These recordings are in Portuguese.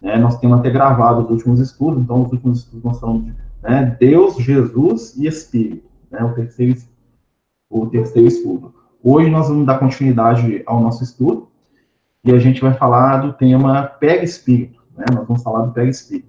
Né? Nós temos até gravado os últimos estudos, então os últimos estudos nós né, Deus, Jesus e Espírito, né, o, terceiro, o terceiro estudo. Hoje nós vamos dar continuidade ao nosso estudo e a gente vai falar do tema Pega Espírito, né? Nós vamos falar do Pega Espírito.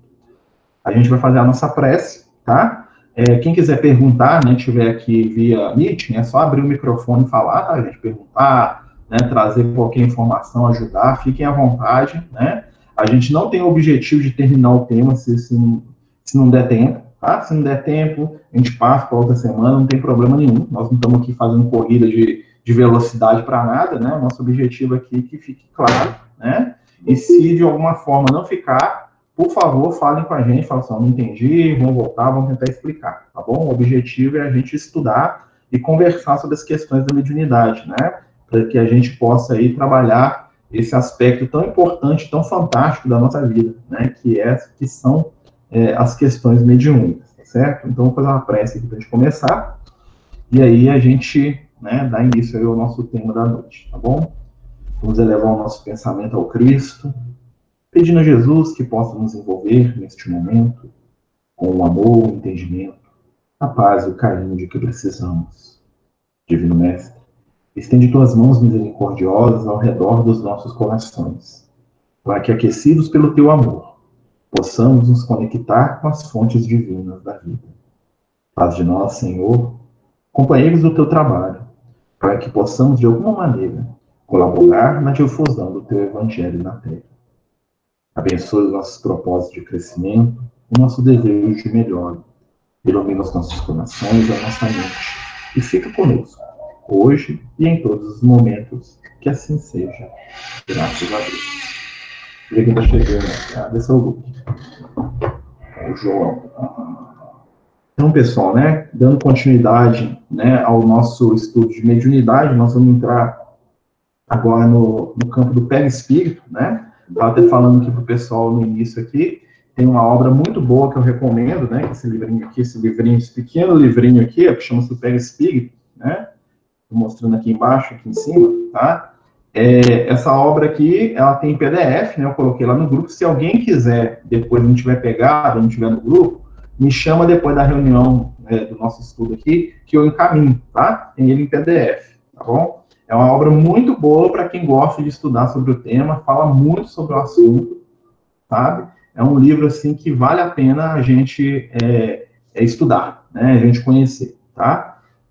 A gente vai fazer a nossa prece, tá? É, quem quiser perguntar, né, tiver aqui via Meeting, é só abrir o microfone e falar, tá, gente? Perguntar, né, trazer qualquer informação, ajudar, fiquem à vontade, né? A gente não tem o objetivo de terminar o tema se, se, se não der tempo, tá? Se não der tempo, a gente passa para outra semana, não tem problema nenhum. Nós não estamos aqui fazendo corrida de, de velocidade para nada, né? Nosso objetivo aqui é que fique claro, né? E se de alguma forma não ficar, por favor, falem com a gente, falem assim, não entendi, vamos voltar, vamos tentar explicar, tá bom? O objetivo é a gente estudar e conversar sobre as questões da mediunidade, né? Para que a gente possa aí trabalhar esse aspecto tão importante, tão fantástico da nossa vida, né? Que é que são é, as questões mediúnicas, tá certo? Então, vou fazer uma prece aqui para a gente começar, e aí a gente né, dá início ao nosso tema da noite, tá bom? Vamos elevar o nosso pensamento ao Cristo, pedindo a Jesus que possa nos envolver neste momento com o amor, o entendimento, a paz e o carinho de que precisamos. Divino Mestre, estende tuas mãos misericordiosas ao redor dos nossos corações, para que, aquecidos pelo teu amor, possamos nos conectar com as fontes divinas da vida. Faz de nós, Senhor, companheiros do teu trabalho, para que possamos, de alguma maneira, colaborar na difusão do teu evangelho na terra. Abençoe os nossos propósitos de crescimento, o nosso desejo de melhora. Ilumina os nossos corações a nossa mente. E fica conosco, hoje e em todos os momentos. Que assim seja. Graças a Deus. Ver quem está chegando. Cadê seu grupo? O João. Então, pessoal, né, dando continuidade né, ao nosso estudo de mediunidade, nós vamos entrar agora no, no campo do perispírito, né? Estava até falando aqui para o pessoal no início aqui, tem uma obra muito boa que eu recomendo, né? Esse livrinho aqui, esse livrinho, esse pequeno livrinho aqui, que chama-se Perispírito, né? Mostrando aqui embaixo, aqui em cima, tá? É, essa obra aqui, ela tem PDF, né? Eu coloquei lá no grupo. Se alguém quiser, depois não tiver pegado, não tiver no grupo, me chama depois da reunião né, do nosso estudo aqui, que eu encaminho, tá? Tem ele em PDF, tá bom? É uma obra muito boa para quem gosta de estudar sobre o tema, fala muito sobre o assunto, sabe? É um livro, assim, que vale a pena a gente é, é estudar, né? A gente conhecer, tá?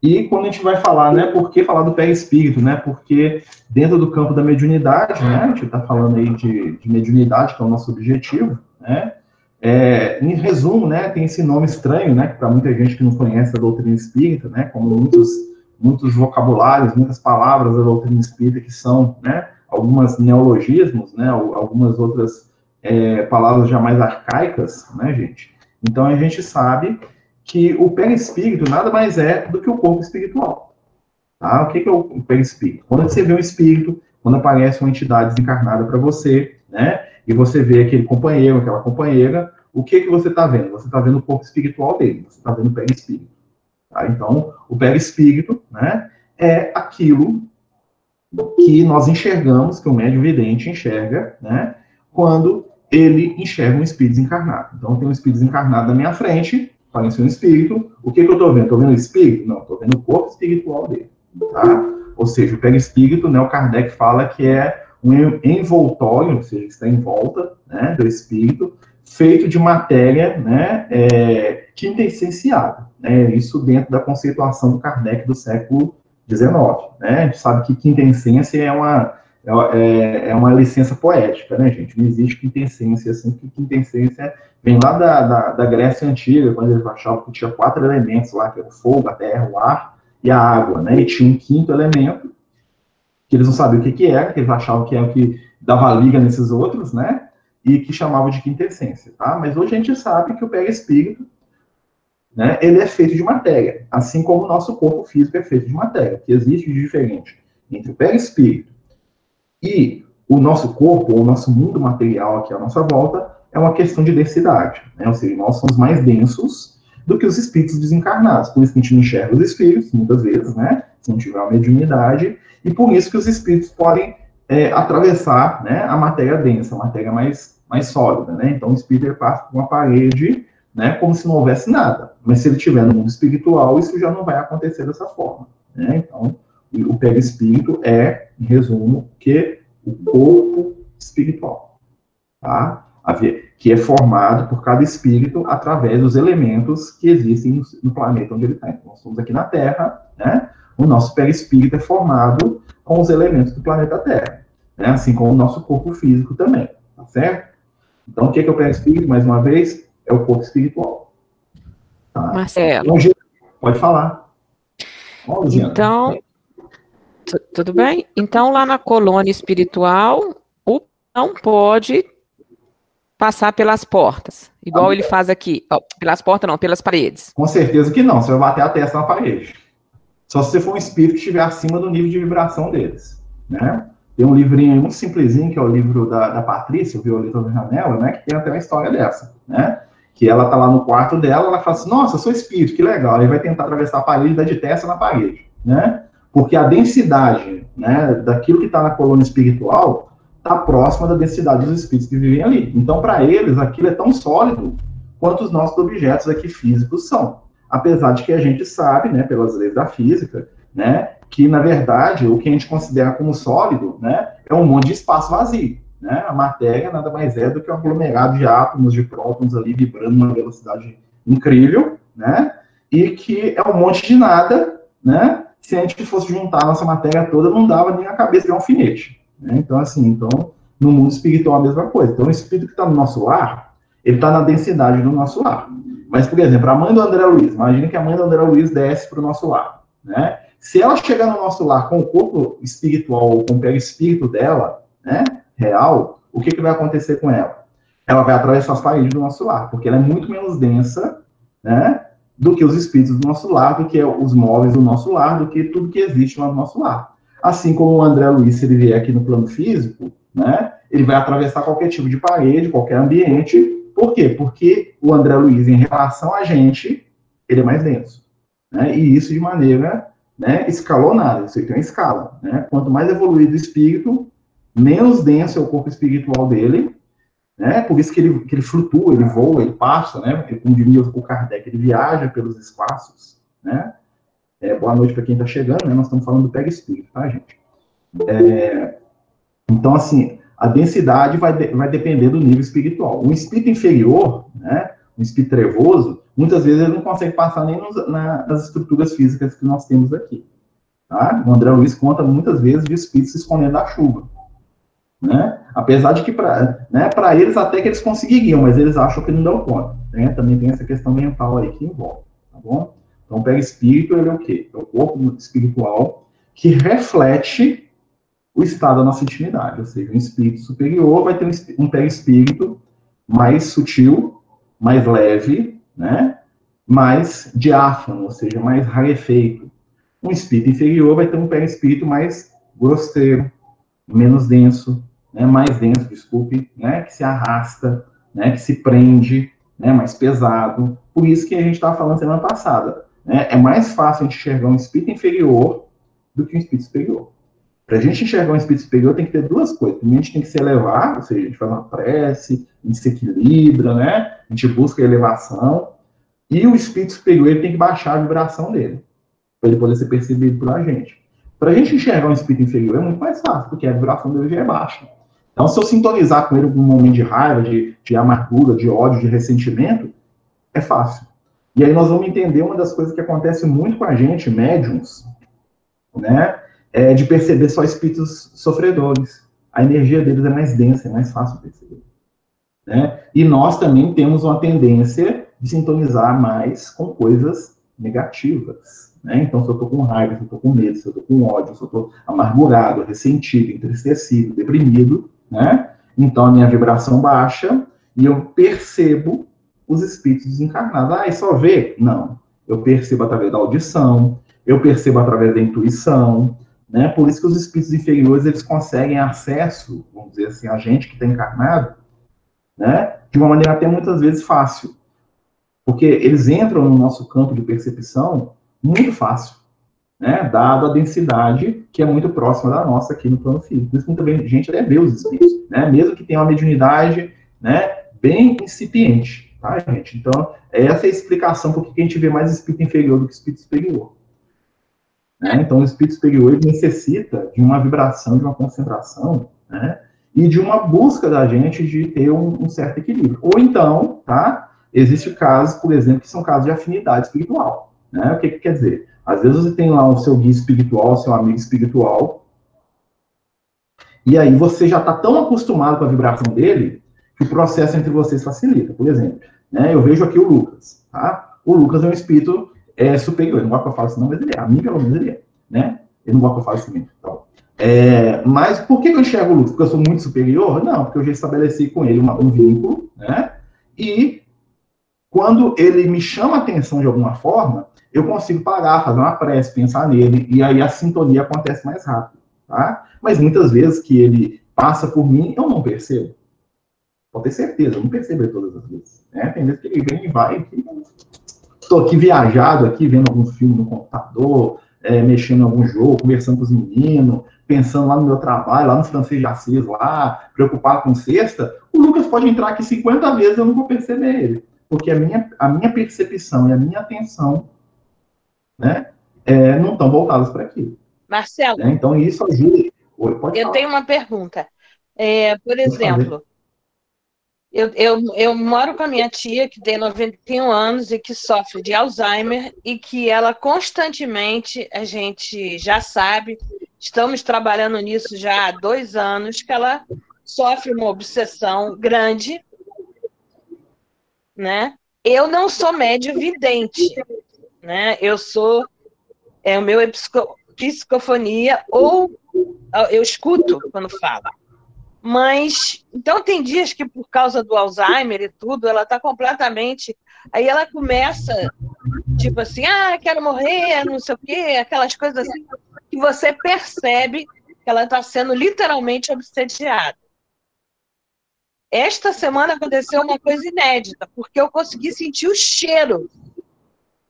E quando a gente vai falar, né, por que falar do pé espírito, né? Porque dentro do campo da mediunidade, né, a gente está falando aí de, de, mediunidade, que é o nosso objetivo, né? É, em resumo, né, tem esse nome estranho, né, para muita gente que não conhece a doutrina espírita, né, como muitos, muitos vocabulários, muitas palavras da doutrina espírita que são, né, algumas neologismos, né, algumas outras é, palavras já mais arcaicas, né, gente. Então a gente sabe que o perispírito nada mais é do que o corpo espiritual. Tá? O que é o perispírito? Quando você vê um espírito, quando aparece uma entidade desencarnada para você, né, e você vê aquele companheiro, aquela companheira, o que que você está vendo? Você está vendo o corpo espiritual dele, você está vendo o perispírito. Tá? Então, o perispírito, né, é aquilo que nós enxergamos, que o médium vidente enxerga, né, quando ele enxerga um espírito desencarnado. Então, tem um espírito desencarnado na minha frente, apareceu um espírito. O que, que eu estou vendo? Estou vendo espírito? Não, estou vendo o corpo espiritual dele. Tá? Ou seja, o perispírito, né, o Kardec fala que é um envoltório, ou seja, que está em volta né, do espírito, feito de matéria né, é, quintessenciada. Né, isso dentro da conceituação do Kardec do século XIX. Né, a gente sabe que quintessência é uma, é, é, é uma licença poética, né, gente? Não existe quintessência assim, porque quintessência Vem lá da, da, da, Grécia Antiga, quando eles achavam que tinha quatro elementos lá, que era o fogo, a terra, o ar e a água, né? E tinha um quinto elemento, que eles não sabiam o que, que era, que eles achavam que era o que dava liga nesses outros, né? E que chamavam de quintessência, tá? Mas hoje a gente sabe que o perispírito, né? Ele é feito de matéria, assim como o nosso corpo físico é feito de matéria. O que existe de diferente entre o perispírito e o nosso corpo, ou o nosso mundo material aqui à nossa volta, é uma questão de densidade, né? ou seja, nós somos mais densos do que os espíritos desencarnados, por isso que a gente não enxerga os espíritos, muitas vezes, né, se não tiver uma mediunidade, e por isso que os espíritos podem é, atravessar né, a matéria densa, a matéria mais mais sólida, né? Então o espírito passa por uma parede, né, como se não houvesse nada. Mas se ele estiver no mundo espiritual, isso já não vai acontecer dessa forma, né? Então o perispírito é, em resumo, que o corpo espiritual, tá? Que é formado por cada espírito através dos elementos que existem no planeta onde ele está. Então, nós estamos aqui na Terra, né? O nosso perispírito é formado com os elementos do planeta Terra, né? Assim como o nosso corpo físico também, tá certo? Então, o que é, que é o perispírito, mais uma vez? É o corpo espiritual. Tá? Marcelo. Então, pode falar. então, tudo bem? Então, lá na colônia espiritual, o não pode passar pelas portas, igual ele faz aqui. Oh, pelas portas não, pelas paredes. Com certeza que não, você vai bater a testa na parede. Só se você for um espírito que estiver acima do nível de vibração deles, né? Tem um livrinho muito simplesinho, que é o livro da, da Patrícia, o Violeta da Janela, né? Que tem até uma história dessa, né? Que ela tá lá no quarto dela, ela fala assim, nossa, sou espírito, que legal. Aí vai tentar atravessar a parede e dar de testa na parede, né? Porque a densidade né, daquilo que está na coluna espiritual está próxima da densidade dos espíritos que vivem ali. Então, para eles, aquilo é tão sólido quanto os nossos objetos aqui físicos são. Apesar de que a gente sabe, né, pelas leis da física, né, que na verdade o que a gente considera como sólido, né, é um monte de espaço vazio. Né? A matéria nada mais é do que um aglomerado de átomos, de prótons ali vibrando numa velocidade incrível, né? E que é um monte de nada, né? Se a gente fosse juntar a nossa matéria toda, não dava nem a cabeça de um alfinete. Né? Então, assim, então, no mundo espiritual a mesma coisa. Então, o espírito que está no nosso lar, ele está na densidade do nosso lar. Mas, por exemplo, a mãe do André Luiz, imagine que a mãe do André Luiz desce para o nosso lar, né? Se ela chegar no nosso lar com o corpo espiritual ou com o perispírito dela, né, real, o que, que vai acontecer com ela? Ela vai atravessar as paredes do nosso lar, porque ela é muito menos densa, né, do que os espíritos do nosso lar, do que os móveis do nosso lar, do que tudo que existe lá no nosso lar. Assim como o André Luiz, se ele vier aqui no plano físico, né, ele vai atravessar qualquer tipo de parede, qualquer ambiente. Por quê? Porque o André Luiz, em relação a gente, ele é mais denso. Né, e isso de maneira né, escalonada, isso aqui tem uma escala. Né? Quanto mais evoluído o espírito, menos denso é o corpo espiritual dele, né? Por isso que ele, que ele flutua, ele voa, ele passa, né? Porque, diria o Kardec, ele viaja pelos espaços, né? É, boa noite para quem está chegando, né? Nós estamos falando do pega espírito, tá, gente? É, então, assim, a densidade vai, de, vai depender do nível espiritual. Um espírito inferior, né? Um espírito trevoso, muitas vezes ele não consegue passar nem nos, na, nas estruturas físicas que nós temos aqui. Tá? O André Luiz conta muitas vezes de espíritos se escondendo da chuva. Né? Apesar de que para né, eles até que eles conseguiriam, mas eles acham que não dão conta. Né? Também tem essa questão mental aí que envolve, tá bom? Então, pega espírito, ele é o quê? É o corpo espiritual que reflete o estado da nossa intimidade, ou seja, um espírito superior vai ter um, um perispírito mais sutil, mais leve, né? mais diáfano, ou seja, mais rarefeito. Um espírito inferior vai ter um perispírito mais grosseiro, menos denso, né, mais denso, desculpe, né, que se arrasta, né, que se prende, né, mais pesado. Por isso que a gente estava falando semana passada. Né, é mais fácil a gente enxergar um espírito inferior do que um espírito superior. Para a gente enxergar um espírito superior, tem que ter duas coisas. Primeiro, a gente tem que se elevar, ou seja, a gente faz uma prece, a gente se equilibra, né? A gente busca a elevação. E o espírito superior ele tem que baixar a vibração dele, para ele poder ser percebido por a gente. Para a gente enxergar um espírito inferior é muito mais fácil, porque a vibração dele já é baixa. Então, se eu sintonizar com ele num momento de raiva, de, de amargura, de ódio, de ressentimento, é fácil. E aí nós vamos entender uma das coisas que acontece muito com a gente, médiums, né? É de perceber só espíritos sofredores. A energia deles é mais densa, é mais fácil perceber. Né? E nós também temos uma tendência de sintonizar mais com coisas negativas. Né? Então, se eu estou com raiva, se eu estou com medo, se eu estou com ódio, se eu estou amargurado, ressentido, entristecido, deprimido, né? Então, a minha vibração baixa e eu percebo os espíritos desencarnados. Ah, e só vê? Não. Eu percebo através da audição, eu percebo através da intuição, né? Por isso que os espíritos inferiores, eles conseguem acesso, vamos dizer assim, a gente que está encarnado, né? De uma maneira até muitas vezes fácil. Porque eles entram no nosso campo de percepção muito fácil, né? Dado a densidade que é muito próxima da nossa aqui no plano físico. Por isso muita gente até vê os espíritos, né? Mesmo que tenha uma mediunidade né, bem incipiente, tá, gente? Então, essa é a explicação por que a gente vê mais espírito inferior do que espírito superior. Né? Então, o espírito superior necessita de uma vibração, de uma concentração, né? E de uma busca da gente de ter um, um certo equilíbrio. Ou então, tá? Existe casos, por exemplo, que são casos de afinidade espiritual. Né? O que, que quer dizer? Às vezes você tem lá o seu guia espiritual, seu amigo espiritual, e aí você já está tão acostumado com a vibração dele que o processo entre vocês facilita. Por exemplo, né, eu vejo aqui o Lucas. Tá? O Lucas é um espírito é, superior. Ele não gosta que eu fale isso, não, mas ele é. A mim, pelo menos, ele é. Né? Ele não gosta que eu fale isso. Então, é, mas por que eu enxergo o Lucas? Porque eu sou muito superior? Não, porque eu já estabeleci com ele uma, um vínculo, né? E quando ele me chama a atenção de alguma forma, eu consigo parar, fazer uma prece, pensar nele, e aí a sintonia acontece mais rápido, tá? Mas muitas vezes que ele passa por mim, eu não percebo. Pode ter certeza, eu não percebo todas as vezes. Né? Tem vezes que ele vem e vai. Estou aqui viajado, aqui vendo algum filme no computador, é, mexendo em algum jogo, conversando com os meninos, pensando lá no meu trabalho, lá no francês de Assis, lá, preocupado com sexta. O Lucas pode entrar aqui 50 vezes, eu não vou perceber ele. Porque a minha, a minha percepção e a minha atenção né, é, não estão voltadas para aquilo. Marcelo. Né? Então, isso ajuda. Oi, eu falar. tenho uma pergunta. É, por exemplo, eu, eu, eu moro com a minha tia, que tem 91 anos e que sofre de Alzheimer, e que ela constantemente, a gente já sabe, estamos trabalhando nisso já há dois anos, que ela sofre uma obsessão grande, né? Eu não sou médio vidente, né? Eu sou, é o meu é psico, psicofonia ou eu escuto quando fala. Mas, então tem dias que por causa do Alzheimer e tudo, ela está completamente. Aí ela começa, tipo assim, ah, quero morrer, não sei o quê, aquelas coisas assim, que você percebe que ela está sendo literalmente obsediada. Esta semana aconteceu uma coisa inédita, porque eu consegui sentir o cheiro.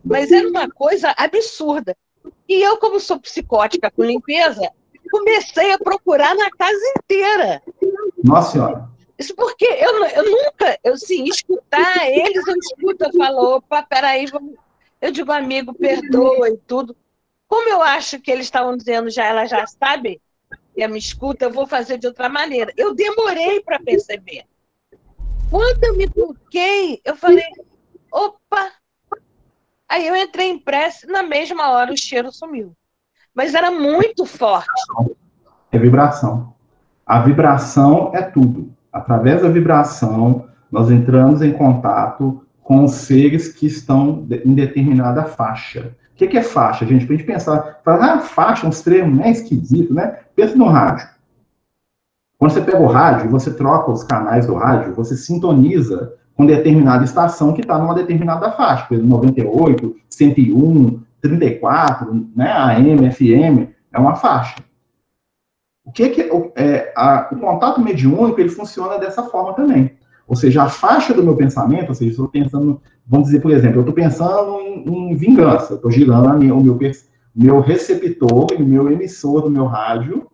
Mas era uma coisa absurda. E eu, como sou psicótica com limpeza, comecei a procurar na casa inteira. Nossa Senhora. Isso porque eu, eu nunca, eu sim, escutar eles, eu escuto, eu falo, opa, peraí, vamos... eu digo, amigo, perdoa e tudo. Como eu acho que eles estavam dizendo já, ela já sabe, e me escuta, eu vou fazer de outra maneira. Eu demorei para perceber. Quando eu me toquei, eu falei, opa! Aí eu entrei em prece, na mesma hora o cheiro sumiu mas era muito forte. É vibração. A vibração é tudo. Através da vibração, nós entramos em contato com os seres que estão em determinada faixa. O que, é faixa, gente? Para a gente pensar, falar, ah, faixa, um extremo, é esquisito, né? Pensa no rádio. Quando você pega o rádio você troca os canais do rádio, você sintoniza com determinada estação que está numa determinada faixa, por exemplo, 98, 101, 34, né, AM, FM, é uma faixa. O que, que é, a, o contato mediúnico ele funciona dessa forma também. Ou seja, a faixa do meu pensamento, ou seja, estou pensando, vamos dizer, por exemplo, eu estou pensando em, em, vingança, estou girando minha, o meu, meu receptor e o meu emissor do meu rádio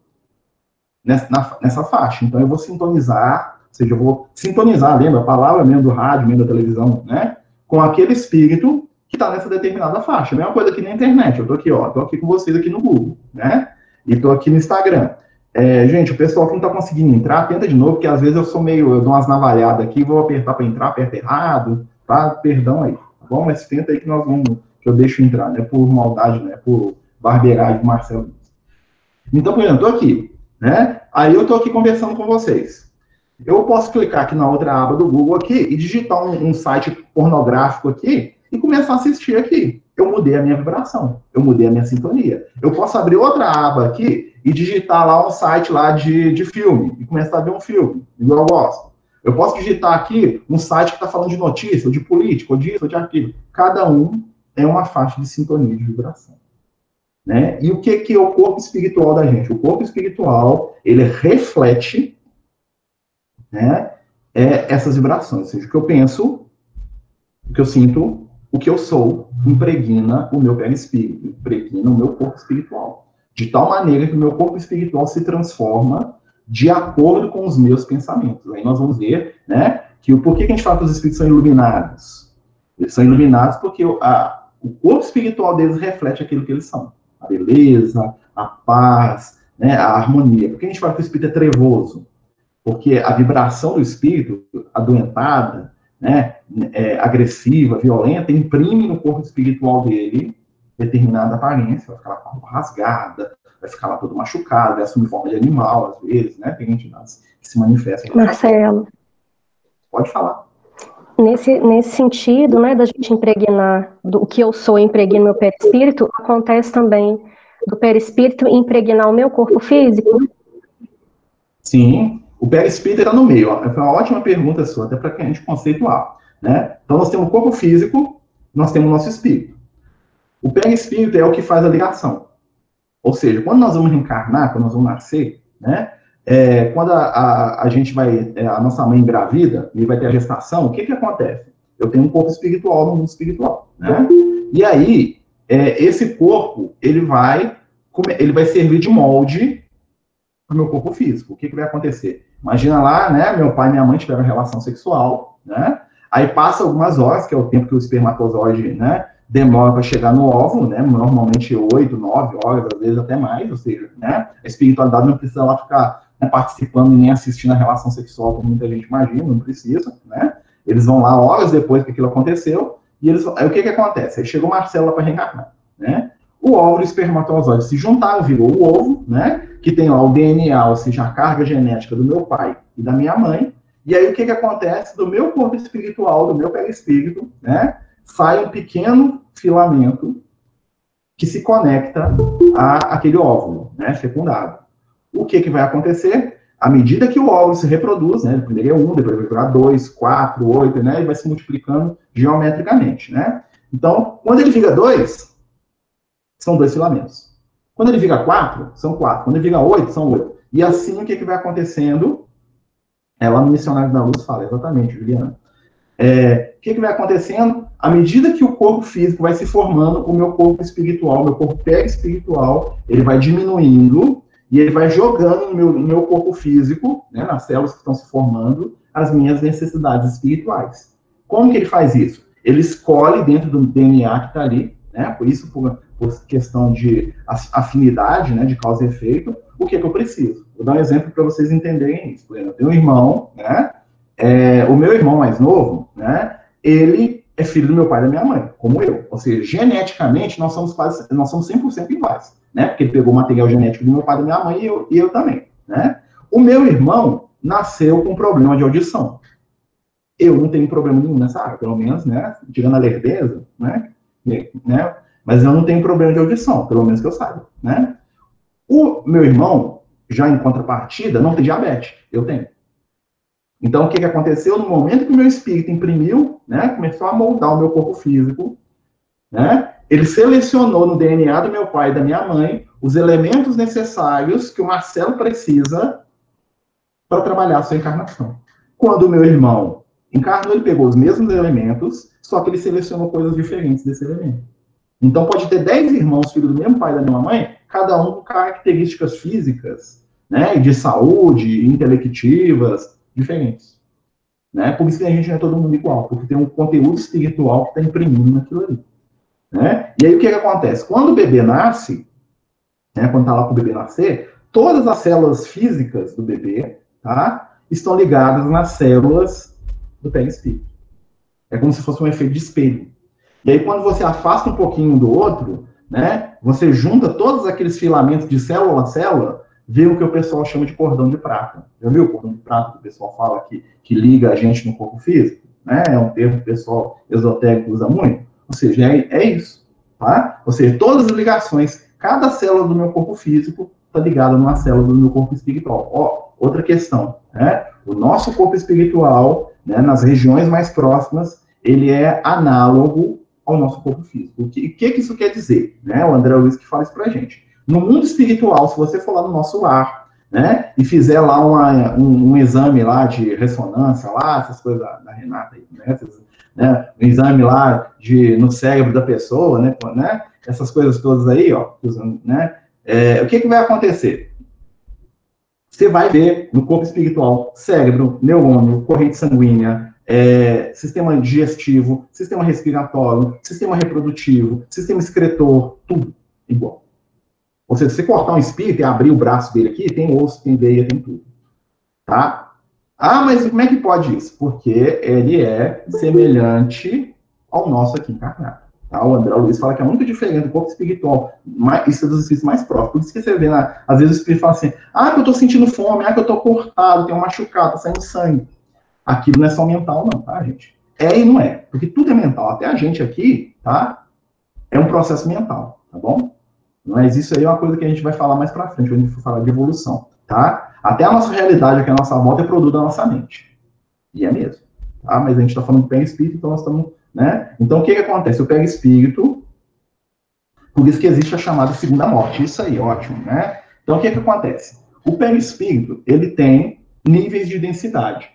nessa, na, nessa faixa. Então, eu vou sintonizar, seja, eu vou sintonizar, lembra, a palavra mesmo do rádio, mesmo da televisão, né? Com aquele espírito que está nessa determinada faixa. Mesma coisa aqui na internet. Eu estou aqui, ó, estou aqui com vocês aqui no Google, né? E estou aqui no Instagram. É, gente, o pessoal que não está conseguindo entrar, tenta de novo, porque às vezes eu sou meio, eu dou umas navalhadas aqui, vou apertar para entrar, aperta errado, tá? Perdão aí, tá bom? Mas tenta aí que nós vamos, que eu deixo entrar, né? Por maldade, né? Por barbeiragem do Marcelo. Então, por exemplo, estou aqui, né? Aí eu estou aqui conversando com vocês. Eu posso clicar aqui na outra aba do Google aqui e digitar um, um site pornográfico aqui e começar a assistir aqui. Eu mudei a minha vibração, eu mudei a minha sintonia. Eu posso abrir outra aba aqui e digitar lá um site lá de, de filme e começar a ver um filme, igual eu gosto. Eu posso digitar aqui um site que está falando de notícia, ou de política, ou disso, ou de aquilo. Cada um é uma faixa de sintonia de vibração. Né? E o que, que é o corpo espiritual da gente? O corpo espiritual, ele reflete né, é, essas vibrações. Ou seja, o que eu penso, o que eu sinto, o que eu sou impregna o meu perispírito, impregna o meu corpo espiritual. De tal maneira que o meu corpo espiritual se transforma de acordo com os meus pensamentos. Aí nós vamos ver, né, Que o porquê que a gente fala que os espíritos são iluminados? Eles são iluminados porque a, o corpo espiritual deles reflete aquilo que eles são. A beleza, a paz, né, a harmonia. Por que a gente fala que o espírito é trevoso? Porque a vibração do espírito, adoentada, né, é, agressiva, violenta, imprime no corpo espiritual dele determinada aparência, vai ficar lá com a rasgada, vai ficar lá todo machucado, vai assumir forma de animal, às vezes, né? Tem entidades que se manifestam. Marcelo. Pode falar. Nesse, nesse sentido, né, da gente impregnar do que eu sou, impregno meu perispírito, acontece também do perispírito impregnar o meu corpo físico? Sim, o perispírito está no meio. Ó. Foi uma ótima pergunta sua, até para que a gente conceituar. Né? Então, nós temos o corpo físico, nós temos o nosso espírito. O perispírito é o que faz a ligação. Ou seja, quando nós vamos reencarnar, quando nós vamos nascer, né? É, quando a, a, a, gente vai, é, a nossa mãe engravida e vai ter a gestação, o que que acontece? Eu tenho um corpo espiritual no mundo espiritual, né? E aí, é, esse corpo, ele vai, ele vai servir de molde para o meu corpo físico. O que que vai acontecer? Imagina lá, né, meu pai e minha mãe tiveram relação sexual, né? Aí passa algumas horas, que é o tempo que o espermatozoide, né, demora para chegar no óvulo, né? Normalmente oito, nove horas, às vezes até mais, ou seja, né? A espiritualidade não precisa lá ficar né, participando nem assistindo a relação sexual, como muita gente imagina, não precisa, né? Eles vão lá horas depois que aquilo aconteceu, e eles, aí o que que acontece? Aí chega o Marcelo lá para reencarnar, né? O óvulo e o espermatozoide se juntaram, virou o ovo, né? Que tem lá o DNA, ou seja, a carga genética do meu pai e da minha mãe. E aí o que que acontece? Do meu corpo espiritual, do meu perispírito, né? sai um pequeno filamento que se conecta a aquele óvulo, né, fecundado. O que, que vai acontecer? À medida que o óvulo se reproduz, né, primeiro é um, depois vai virar dois, quatro, oito, né, e vai se multiplicando geometricamente, né. Então, quando ele vira dois, são dois filamentos. Quando ele vira quatro, são quatro. Quando ele vira oito, são oito. E assim, o que, que vai acontecendo? Ela no Missionário da Luz fala, exatamente, Juliana. É, o que, que vai acontecendo? À medida que o corpo físico vai se formando, o meu corpo espiritual, meu corpo espiritual, ele vai diminuindo e ele vai jogando no meu, no meu corpo físico, né, nas células que estão se formando, as minhas necessidades espirituais. Como que ele faz isso? Ele escolhe dentro do DNA que está ali, né, por isso, por, por, questão de afinidade, né, de causa e efeito, o que, que eu preciso. Vou dar um exemplo para vocês entenderem isso. Eu tenho um irmão, né, é, o meu irmão mais novo, né, ele é filho do meu pai e da minha mãe, como eu. Ou seja, geneticamente, nós somos quase, nós somos 100% iguais, né, porque ele pegou o material genético do meu pai e da minha mãe e eu, e eu também, né. O meu irmão nasceu com problema de audição. Eu não tenho problema nenhum nessa área, pelo menos, né, tirando a lerdeza, né, né, mas eu não tenho problema de audição, pelo menos que eu saiba, né. O meu irmão, já em contrapartida, não tem diabetes, eu tenho. Então, o que, que aconteceu? No momento que o meu espírito imprimiu, né, começou a moldar o meu corpo físico, né, ele selecionou no DNA do meu pai e da minha mãe os elementos necessários que o Marcelo precisa para trabalhar a sua encarnação. Quando o meu irmão encarnou, ele pegou os mesmos elementos, só que ele selecionou coisas diferentes desse elemento. Então, pode ter 10 irmãos, filhos do mesmo pai e da mesma mãe, cada um com características físicas, né, de saúde, intelectivas, diferentes. Né? Por isso que a gente não é todo mundo igual, porque tem um conteúdo espiritual que está imprimindo naquilo ali. Né? E aí o que, que acontece? Quando o bebê nasce, né, quando está lá para o bebê nascer, todas as células físicas do bebê tá, estão ligadas nas células do perispírito. É como se fosse um efeito de espelho. E aí, quando você afasta um pouquinho do outro, né, você junta todos aqueles filamentos de célula a célula, vê o que o pessoal chama de cordão de prata. Já viu o cordão de prata que o pessoal fala que, que liga a gente no corpo físico? Né? É um termo que o pessoal esotérico usa muito. Ou seja, é, é isso. Tá? Ou seja, todas as ligações, cada célula do meu corpo físico está ligada numa célula do meu corpo espiritual. Ó, outra questão, né? O nosso corpo espiritual, né, nas regiões mais próximas, ele é análogo ao nosso corpo físico. O que, que, que isso quer dizer? Né? O André Luiz que fala isso pra gente. No mundo espiritual, se você for lá no nosso lar, né, e fizer lá uma, um, um, exame lá de ressonância, lá, essas coisas da, da Renata né, essas, né, um exame lá de, no cérebro da pessoa, né, né, essas coisas todas aí, ó, né, é, o que, que vai acontecer? Você vai ver no corpo espiritual cérebro, neurônio, corrente sanguínea, é, sistema digestivo, sistema respiratório, sistema reprodutivo, sistema excretor, tudo igual. Ou seja, se você cortar um espírito e abrir o braço dele aqui, tem osso, tem veia, tem tudo. Tá? Ah, mas como é que pode isso? Porque ele é semelhante ao nosso aqui encarnado. O André Luiz fala que é muito diferente do corpo espiritual. Mais, isso é dos espíritos mais próximos. Por isso que você vê, né? às vezes o espírito fala assim, ah, que eu tô sentindo fome, ah, que eu tô cortado, tenho machucado, tá saindo sangue. Aquilo não é só mental, não, tá, gente? É e não é. Porque tudo é mental. Até a gente aqui, tá? É um processo mental, tá bom? Mas isso aí é uma coisa que a gente vai falar mais pra frente, quando a gente for falar de evolução, tá? Até a nossa realidade aqui, a nossa volta, é produto da nossa mente. E é mesmo. Tá? Mas a gente está falando do pé espírito, então nós estamos. Né? Então o que, que acontece? O pé espírito, por isso que existe a chamada segunda morte. Isso aí, ótimo, né? Então o que, que acontece? O pé espírito, ele tem níveis de densidade.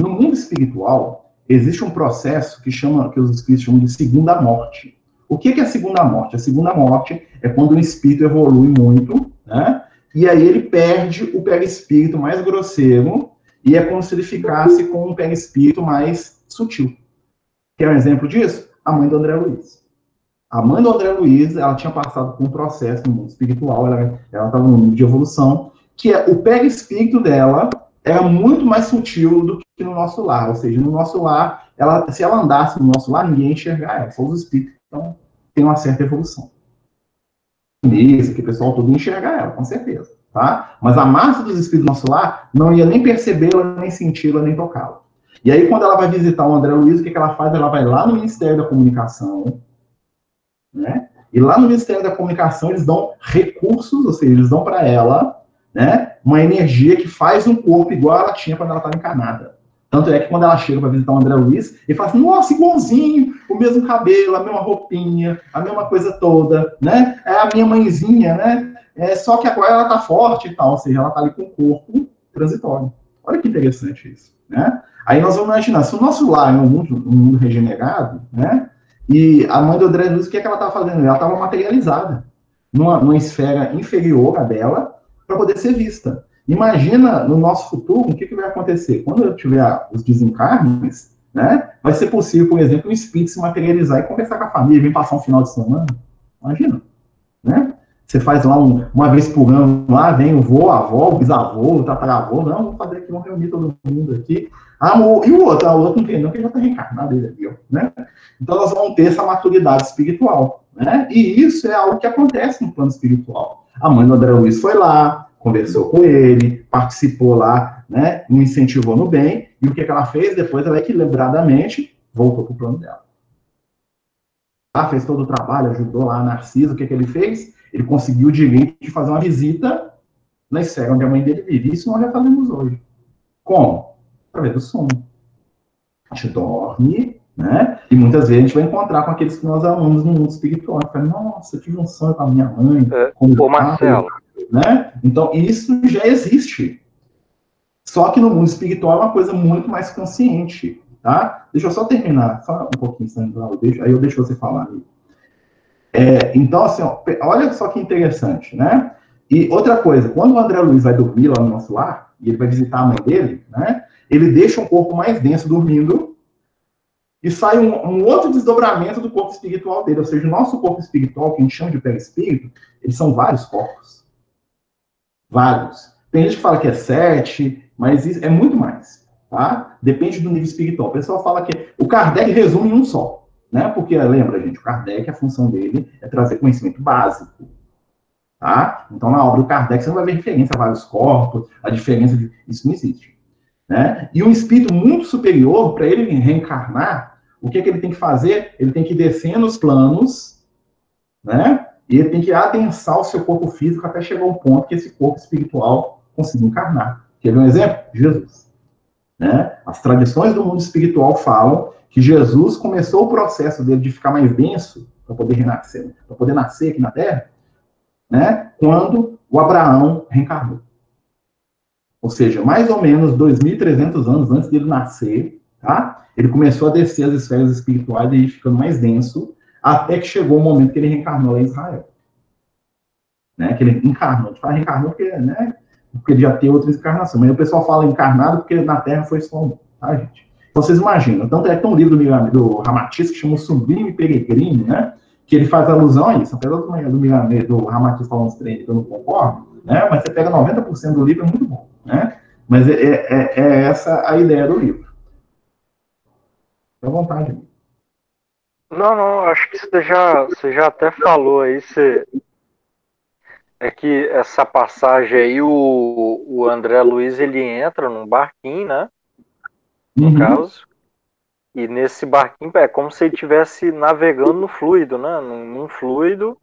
No mundo espiritual, existe um processo que chama, que os espíritos chamam de segunda morte. O que, que é a segunda morte? A segunda morte é quando o espírito evolui muito, né? E aí ele perde o perispírito mais grosseiro e é como se ele ficasse com um perispírito mais sutil. Quer um exemplo disso? A mãe do André Luiz. A mãe do André Luiz, ela tinha passado por um processo no mundo espiritual, ela estava no mundo de evolução, que é o perispírito dela era muito mais sutil do que no nosso lar. Ou seja, no nosso lar, ela, se ela andasse no nosso lar, ninguém ia enxergar ela, só os espíritos. Então, tem uma certa evolução. Isso, que o pessoal todo enxergar ela, com certeza. Tá? Mas a massa dos espíritos do nosso lar não ia nem percebê-la, nem senti-la, nem tocá-la. E aí, quando ela vai visitar o André Luiz, o que, que ela faz? Ela vai lá no Ministério da Comunicação, né? E lá no Ministério da Comunicação, eles dão recursos, ou seja, eles dão para ela né, uma energia que faz um corpo igual ela tinha quando ela estava encarnada. Tanto é que quando ela chega para visitar o André Luiz, ele fala assim, nossa, igualzinho, o mesmo cabelo, a mesma roupinha, a mesma coisa toda, né? É a minha mãezinha, né? É, só que agora ela tá forte e tal, ou seja, ela tá ali com o corpo transitório. Olha que interessante isso, né? Aí nós vamos imaginar, se o nosso lar é um mundo, um mundo regenerado, né? E a mãe do André Luiz, o que, é que ela estava fazendo? Ela estava materializada numa, numa esfera inferior à dela, para poder ser vista. Imagina no nosso futuro o que, que vai acontecer. Quando eu tiver os desencarnes, né, vai ser possível, por exemplo, um espírito se materializar e conversar com a família, vir passar um final de semana. Imagina. Né? Você faz lá um, uma vez por ano, lá vem o vô, a avó, o bisavô, o tataravô, não, vamos fazer aqui, vamos reunir todo mundo aqui. Ah, o, e o outro? Ah, o outro não tem, não, que já está reencarnado ele aqui, ó, né? Então nós vamos ter essa maturidade espiritual, né? E isso é algo que acontece no plano espiritual. A mãe do André Luiz foi lá, conversou com ele, participou lá, né, me incentivou no bem, e o que, que ela fez? Depois ela equilibradamente voltou para o plano dela. Ela fez todo o trabalho, ajudou lá a Narcisa, o que, que ele fez? Ele conseguiu o direito de fazer uma visita na esfera onde a mãe dele vive. Isso nós já fazemos hoje. Como? Através do sono. A gente dorme, né? E muitas vezes a gente vai encontrar com aqueles que nós amamos no mundo espiritual. Fala, Nossa, eu tive um sonho com a minha mãe. É, o Marcelo. Né? Então, isso já existe. Só que no mundo espiritual é uma coisa muito mais consciente. Tá? Deixa eu só terminar, só um pouquinho, Sandra, aí eu deixo você falar. É, então, assim, ó, olha só que interessante, né? E outra coisa, quando o André Luiz vai dormir lá no nosso lar, e ele vai visitar a mãe dele, né? Ele deixa um corpo mais denso dormindo, e sai um, um, outro desdobramento do corpo espiritual dele. Ou seja, o nosso corpo espiritual, que a gente chama de perispírito, eles são vários corpos. Vários. Tem gente que fala que é sete, mas é muito mais. Tá? Depende do nível espiritual. O pessoal fala que o Kardec resume em um só. Né? Porque, lembra, gente, o Kardec, a função dele é trazer conhecimento básico. Tá? Então, na obra do Kardec, você não vai ver referência a vários corpos, a diferença de. Isso não existe. Né? E um espírito muito superior, para ele reencarnar, o que, é que ele tem que fazer? Ele tem que descer nos planos, né? E ele tem que adensar o seu corpo físico até chegar ao ponto que esse corpo espiritual consiga encarnar. Quer ver um exemplo? Jesus. Né? As tradições do mundo espiritual falam que Jesus começou o processo dele de ficar mais denso para poder renascer, para poder nascer aqui na Terra, né? Quando o Abraão reencarnou. Ou seja, mais ou menos 2.300 anos antes dele nascer, tá? Ele começou a descer as esferas espirituais e ficando mais denso, até que chegou o momento que ele reencarnou em Israel. Né? Que ele encarnou. Fala reencarnou porque, né? porque ele já tem outra encarnação. Mas o pessoal fala encarnado porque na Terra foi só um, tá, gente? Vocês imaginam, tanto é que tem um livro do, do Ramatiz que chama o Sublime Peregrino, né? Que ele faz alusão a isso. Apesar do, do, do, do Ramatiz falar uns treinos que eu não concordo, né? Mas você pega 90% do livro, é muito bom, né? Mas é, é, é essa a ideia do livro. Fique à vontade. Não, não, acho que você já, você já até falou aí, você, é que essa passagem aí, o, o André Luiz, ele entra num barquinho, né? No uhum. caso. E nesse barquinho é como se ele estivesse navegando no fluido, né? Num, num fluido.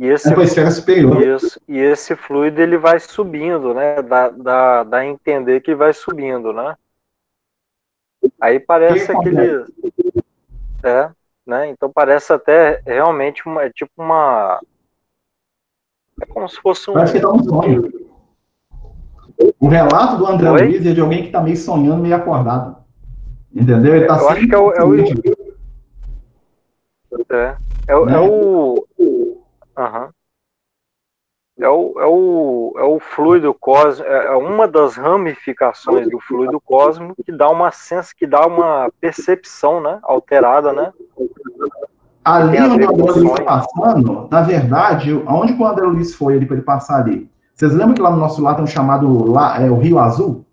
E esse, é superior. Isso, e esse fluido ele vai subindo, né? Dá, dá, dá a entender que vai subindo, né? Aí parece aquele. É, né? Então parece até realmente uma, é tipo uma. É como se fosse um. Parece que tá um sonho. O relato do André? Luiz é de alguém que está meio sonhando, meio acordado. Entendeu? Ele tá Eu acho que é o. É o... É, é, o, é o. Aham. É o, é o, é o fluido cósmico, é, é uma das ramificações do fluido cósmico que dá uma sensação, que dá uma percepção, né, alterada, né? Ali onde o André Luiz está passando, na verdade, aonde o André Luiz foi ali para ele passar ali? Vocês lembram que lá no nosso lado tem um chamado lá, é, o Rio Azul?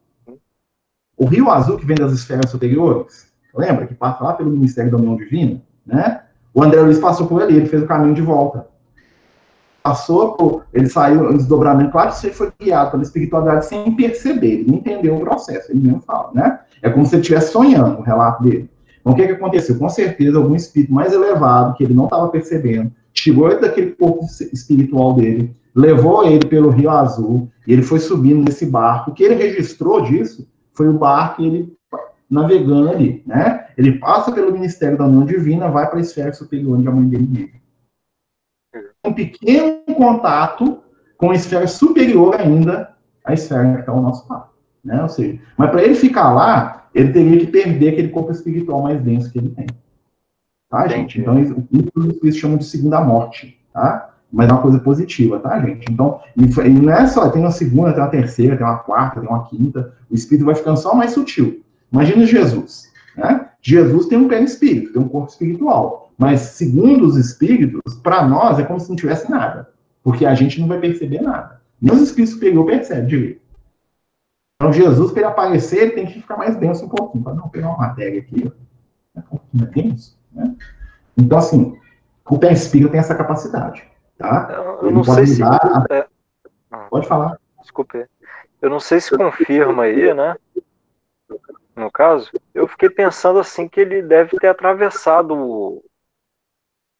O Rio Azul que vem das esferas superiores, lembra? Que passa lá pelo Ministério da União Divina, né? O André Luiz passou por ali, ele fez o caminho de volta passou por, ele saiu um desdobramento, claro que você foi guiado pela espiritualidade sem perceber, ele não entendeu o processo, ele mesmo fala, né? É como se ele estivesse sonhando o relato dele. Então, o que, que aconteceu? Com certeza, algum espírito mais elevado, que ele não estava percebendo, tirou ele daquele corpo espiritual dele, levou ele pelo Rio Azul, e ele foi subindo nesse barco. O que ele registrou disso foi o barco ele navegando ali, né? Ele passa pelo Ministério da União Divina, vai para a esfera superior onde a mãe dele vive um pequeno contato com a esfera superior ainda à esfera que está ao nosso lado. Né? Ou seja, mas para ele ficar lá, ele teria que perder aquele corpo espiritual mais denso que ele tem. Tá, gente? Então, isso, isso chama de segunda morte, tá? Mas é uma coisa positiva, tá, gente? Então, e não é só, tem uma segunda, tem uma terceira, tem uma quarta, tem uma quinta, o espírito vai ficando só mais sutil. Imagina Jesus, né? Jesus tem um pé espírito, tem um corpo espiritual. Mas, segundo os espíritos, para nós é como se não tivesse nada. Porque a gente não vai perceber nada. Nem os espíritos superiores percebem direito. Então, Jesus, para ele aparecer, ele tem que ficar mais denso um pouquinho. Para não pegar uma matéria aqui, ó, é um pouquinho denso. Né? Então, assim, o pé espírito tem essa capacidade. Tá? Eu ele não sei se. É... Pode falar. Desculpe. Eu não sei se confirma aí, né? No caso, eu fiquei pensando assim que ele deve ter atravessado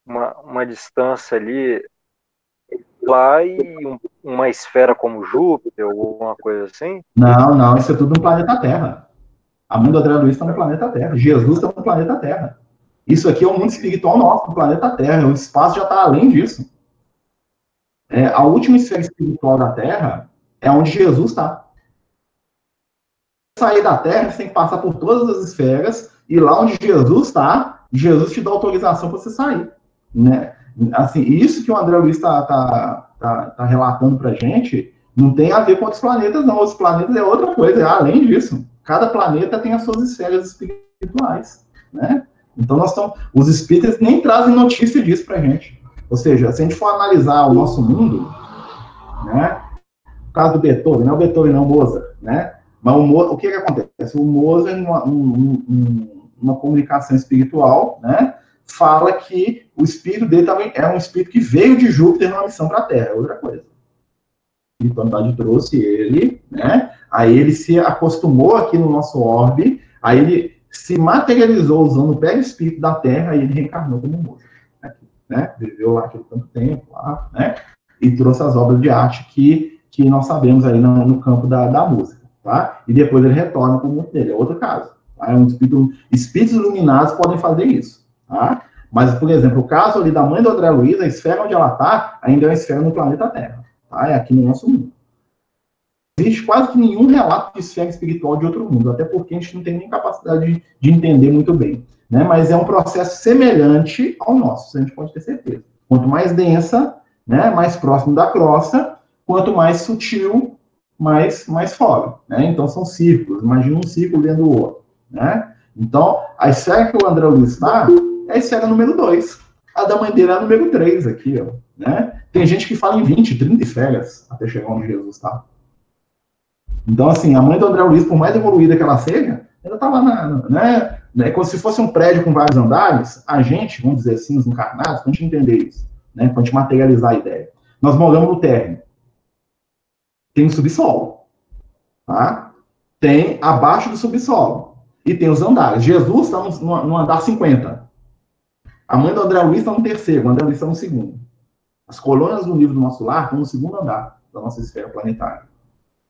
uma, uma distância ali lá e um, uma esfera como Júpiter ou alguma coisa assim? Não, não, isso é tudo no planeta Terra. A mãe do André Luiz está no planeta Terra. Jesus está no planeta Terra. Isso aqui é o mundo espiritual nosso, no planeta Terra. O espaço já está além disso. É, a última esfera espiritual da Terra é onde Jesus está. Sair da Terra, você tem que passar por todas as esferas, e lá onde Jesus está, Jesus te dá autorização para você sair. Né? Assim, isso que o André Luiz está tá, tá, tá relatando para a gente não tem a ver com outros planetas, não. Os planetas é outra coisa, é além disso. Cada planeta tem as suas esferas espirituais, né? Então, nós estamos, os espíritas nem trazem notícia disso para a gente. Ou seja, se a gente for analisar o nosso mundo, né? O caso do Beethoven, não é o Beethoven, não, o Mozart, né? Mas o, Mo, o que, que acontece? O Mozart, uma, um, um, uma comunicação espiritual, né? fala que o espírito dele também é um espírito que veio de Júpiter numa missão para a Terra, é outra coisa. A espiritualidade trouxe ele, né? Aí ele se acostumou aqui no nosso orbe, aí ele se materializou usando o velho espírito da Terra e ele reencarnou como moço. Né? Viveu lá aquele tanto tempo, lá, né? E trouxe as obras de arte que, que nós sabemos aí no, no campo da, da música, tá? E depois ele retorna para o mundo dele, é outro caso. Tá? É um espírito, espíritos iluminados podem fazer isso. Tá? Mas, por exemplo, o caso ali da mãe do André Luiz, a esfera onde ela está, ainda é uma esfera no planeta Terra. Tá? É aqui no nosso mundo. Existe quase que nenhum relato de esfera espiritual de outro mundo, até porque a gente não tem nem capacidade de, de entender muito bem. Né? Mas é um processo semelhante ao nosso, a gente pode ter certeza. Quanto mais densa, né, mais próximo da crosta, quanto mais sutil, mais, mais fora. Né? Então são círculos. Imagina um círculo dentro do outro. né? Então, a esfera que o André Luiz está é a esfera número 2. A da mãe dele é a número 3 aqui, ó, né? Tem gente que fala em 20, 30 esferas até chegar onde Jesus está. Então, assim, a mãe do André Luiz, por mais evoluída que ela seja, ela está lá na, né? É como se fosse um prédio com vários andares, a gente, vamos dizer assim, os encarnados, para a gente entender isso, né? Para a gente materializar a ideia. Nós moramos no térreo. Tem o subsolo. Tá? Tem abaixo do subsolo. E tem os andares. Jesus está no, no, andar 50. A mãe do André Luiz está no terceiro, o André Luiz está no segundo. As colônias do nível do nosso lar estão no segundo andar da nossa esfera planetária.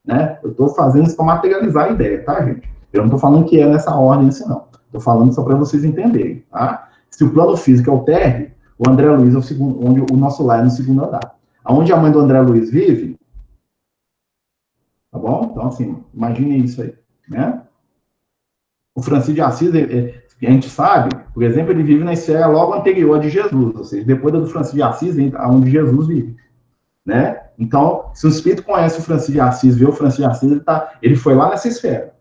Né? Eu estou fazendo isso para materializar a ideia, tá, gente? Eu não estou falando que é nessa ordem assim, não. Estou falando só para vocês entenderem, tá? Se o plano físico é o térreo, o André Luiz é o segundo, onde o nosso lar é no segundo andar. Aonde a mãe do André Luiz vive, tá bom? Então, assim, imagine isso aí, né? O Francisco de Assis, a gente sabe, por exemplo, ele vive na esfera logo anterior de Jesus, ou seja, depois do Francisco de Assis, onde Jesus vive, né? Então, se o Espírito conhece o Francisco de Assis, vê o Francisco de Assis, ele, tá, ele foi lá nessa esfera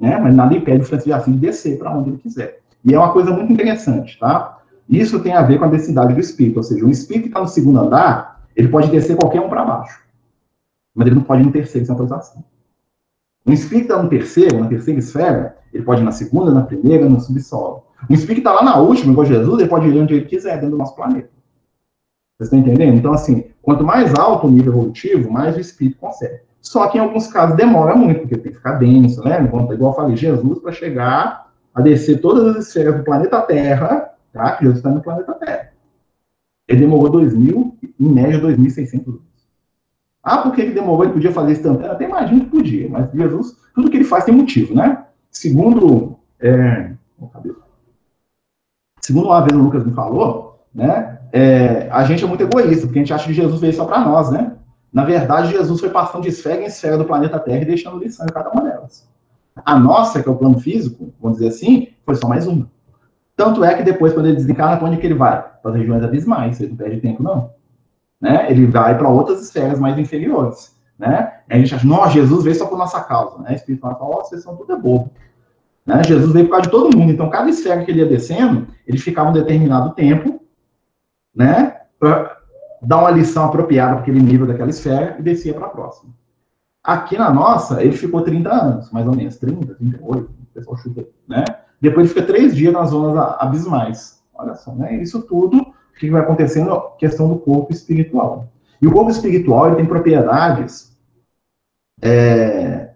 né? Mas nada impede o Francisco de Assis de descer para onde ele quiser. E é uma coisa muito interessante, tá? Isso tem a ver com a densidade do espírito, ou seja, um espírito que está no segundo andar, ele pode descer qualquer um para baixo, mas ele não pode ir no terceiro sem autorização. Um espírito está no terceiro, na terceira esfera, ele pode ir na segunda, na primeira, no subsolo. Um espírito que está lá na última, igual Jesus, ele pode ir onde ele quiser, dentro do nosso planeta. Vocês estão entendendo? Então, assim, quanto mais alto o nível evolutivo, mais o espírito consegue. Só que em alguns casos demora muito, porque tem que ficar denso, né? Igual eu falei, Jesus, para chegar a descer todas as esferas do planeta Terra, tá? Que Jesus está no planeta Terra. Ele demorou 2.000, em média 2.600 anos. Ah, por que ele demorou? Ele podia fazer instantâneo? Até imagino que podia, mas Jesus, tudo que ele faz tem motivo, né? Segundo, é, segundo uma vez o Lucas me falou, né? É, a gente é muito egoísta, porque a gente acha que Jesus veio só para nós, né? Na verdade, Jesus foi passando de esfera em esfera do planeta Terra e deixando lição em cada uma delas. A nossa, que é o plano físico, vamos dizer assim, foi só mais uma. Tanto é que depois, quando ele desencarna, para onde que ele vai? Para as regiões abismais, ele não perde tempo, não. Né? Ele vai para outras esferas mais inferiores. Né? E a gente acha, nossa, Jesus veio só por nossa causa. Né? O Espírito fala, vocês são tudo é bobo. Né? Jesus veio por causa de todo mundo. Então, cada esfera que ele ia descendo, ele ficava um determinado tempo, né? Dar uma lição apropriada para aquele nível daquela esfera e descia para a próxima. Aqui na nossa, ele ficou 30 anos, mais ou menos, 30, 38, o pessoal chuta, né? Depois ele fica três dias nas zonas abismais. Olha só, né? Isso tudo, o que vai acontecendo? Questão do corpo espiritual. E o corpo espiritual, ele tem propriedades é,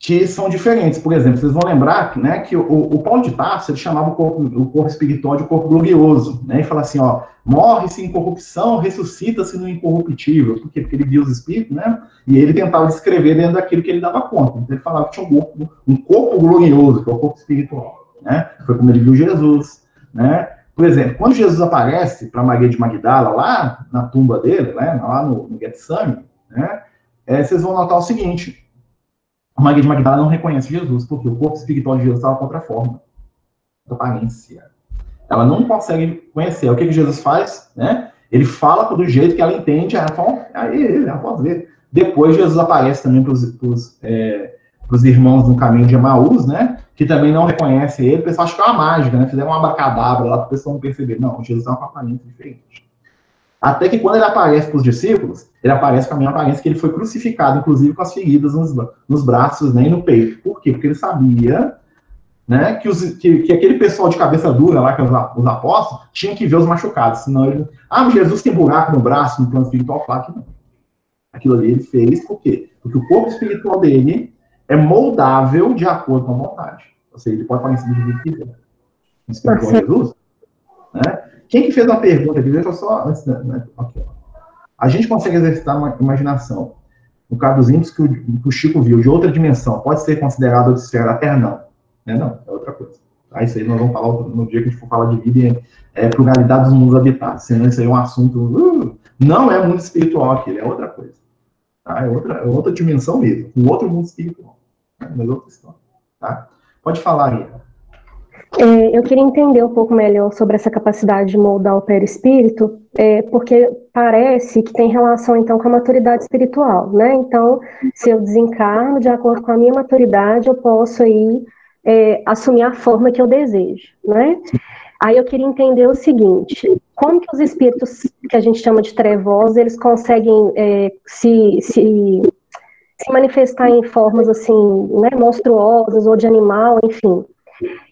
que são diferentes. Por exemplo, vocês vão lembrar né, que o, o Paulo de Tarso ele chamava o corpo, o corpo espiritual de corpo glorioso, né? E fala assim, ó, morre-se em corrupção, ressuscita-se no incorruptível. Por quê? Porque ele via os espíritos, né? E ele tentava descrever dentro daquilo que ele dava conta. Então ele falava que tinha um corpo, um corpo glorioso, que é o corpo espiritual, né? Foi como ele viu Jesus, né? Por exemplo, quando Jesus aparece para Maria de Magdala, lá na tumba dele, né, lá no, no Getsemane, né, é, vocês vão notar o seguinte, Maria de Magdala não reconhece Jesus, porque o corpo espiritual de Jesus estava contra a forma, aparência. Ela não consegue conhecer. O que, que Jesus faz? Né? Ele fala do jeito que ela entende, ela fala, aí, ela pode ver. Depois Jesus aparece também para os é, irmãos no caminho de Emaús, né? Que também não reconhecem ele. O pessoal acha que é uma mágica, né? Fizeram uma abracadabra lá para o pessoal não perceber. Não, Jesus é uma aparência diferente. Até que quando ele aparece para os discípulos, ele aparece com a mesma aparência que ele foi crucificado, inclusive com as feridas nos, nos braços né, e no peito. Por quê? Porque ele sabia né, que, os, que, que, aquele pessoal de cabeça dura lá, que é os, os apóstolos, tinha que ver os machucados. Senão ele. Ah, mas Jesus tem buraco no braço, no plano espiritual, claro que não. Aquilo ali ele fez por quê? Porque o corpo espiritual dele é moldável de acordo com a vontade. Ou seja, ele pode aparecer do jeito que quiser. Jesus. Né? Quem que fez uma pergunta aqui? Deixa eu só. Antes, né? okay. A gente consegue exercitar uma imaginação. No caso dos índios que o, que o Chico viu, de outra dimensão, pode ser considerado de esfera da Terra? Não. É, não, é outra coisa. Tá? Isso aí nós vamos falar no dia que a gente for falar de vida é, pluralidade dos mundos habitados. Senão isso aí é um assunto. Uh, não é mundo espiritual aquele, é outra coisa. Tá? É, outra, é outra dimensão mesmo, um outro mundo espiritual. Né? Mas outra história. Tá? Pode falar aí. É, eu queria entender um pouco melhor sobre essa capacidade de moldar o perispírito, é, porque parece que tem relação, então, com a maturidade espiritual, né? Então, se eu desencarno, de acordo com a minha maturidade, eu posso aí é, assumir a forma que eu desejo, né? Aí eu queria entender o seguinte, como que os espíritos que a gente chama de trevosos, eles conseguem é, se, se, se manifestar em formas, assim, né, monstruosas ou de animal, enfim...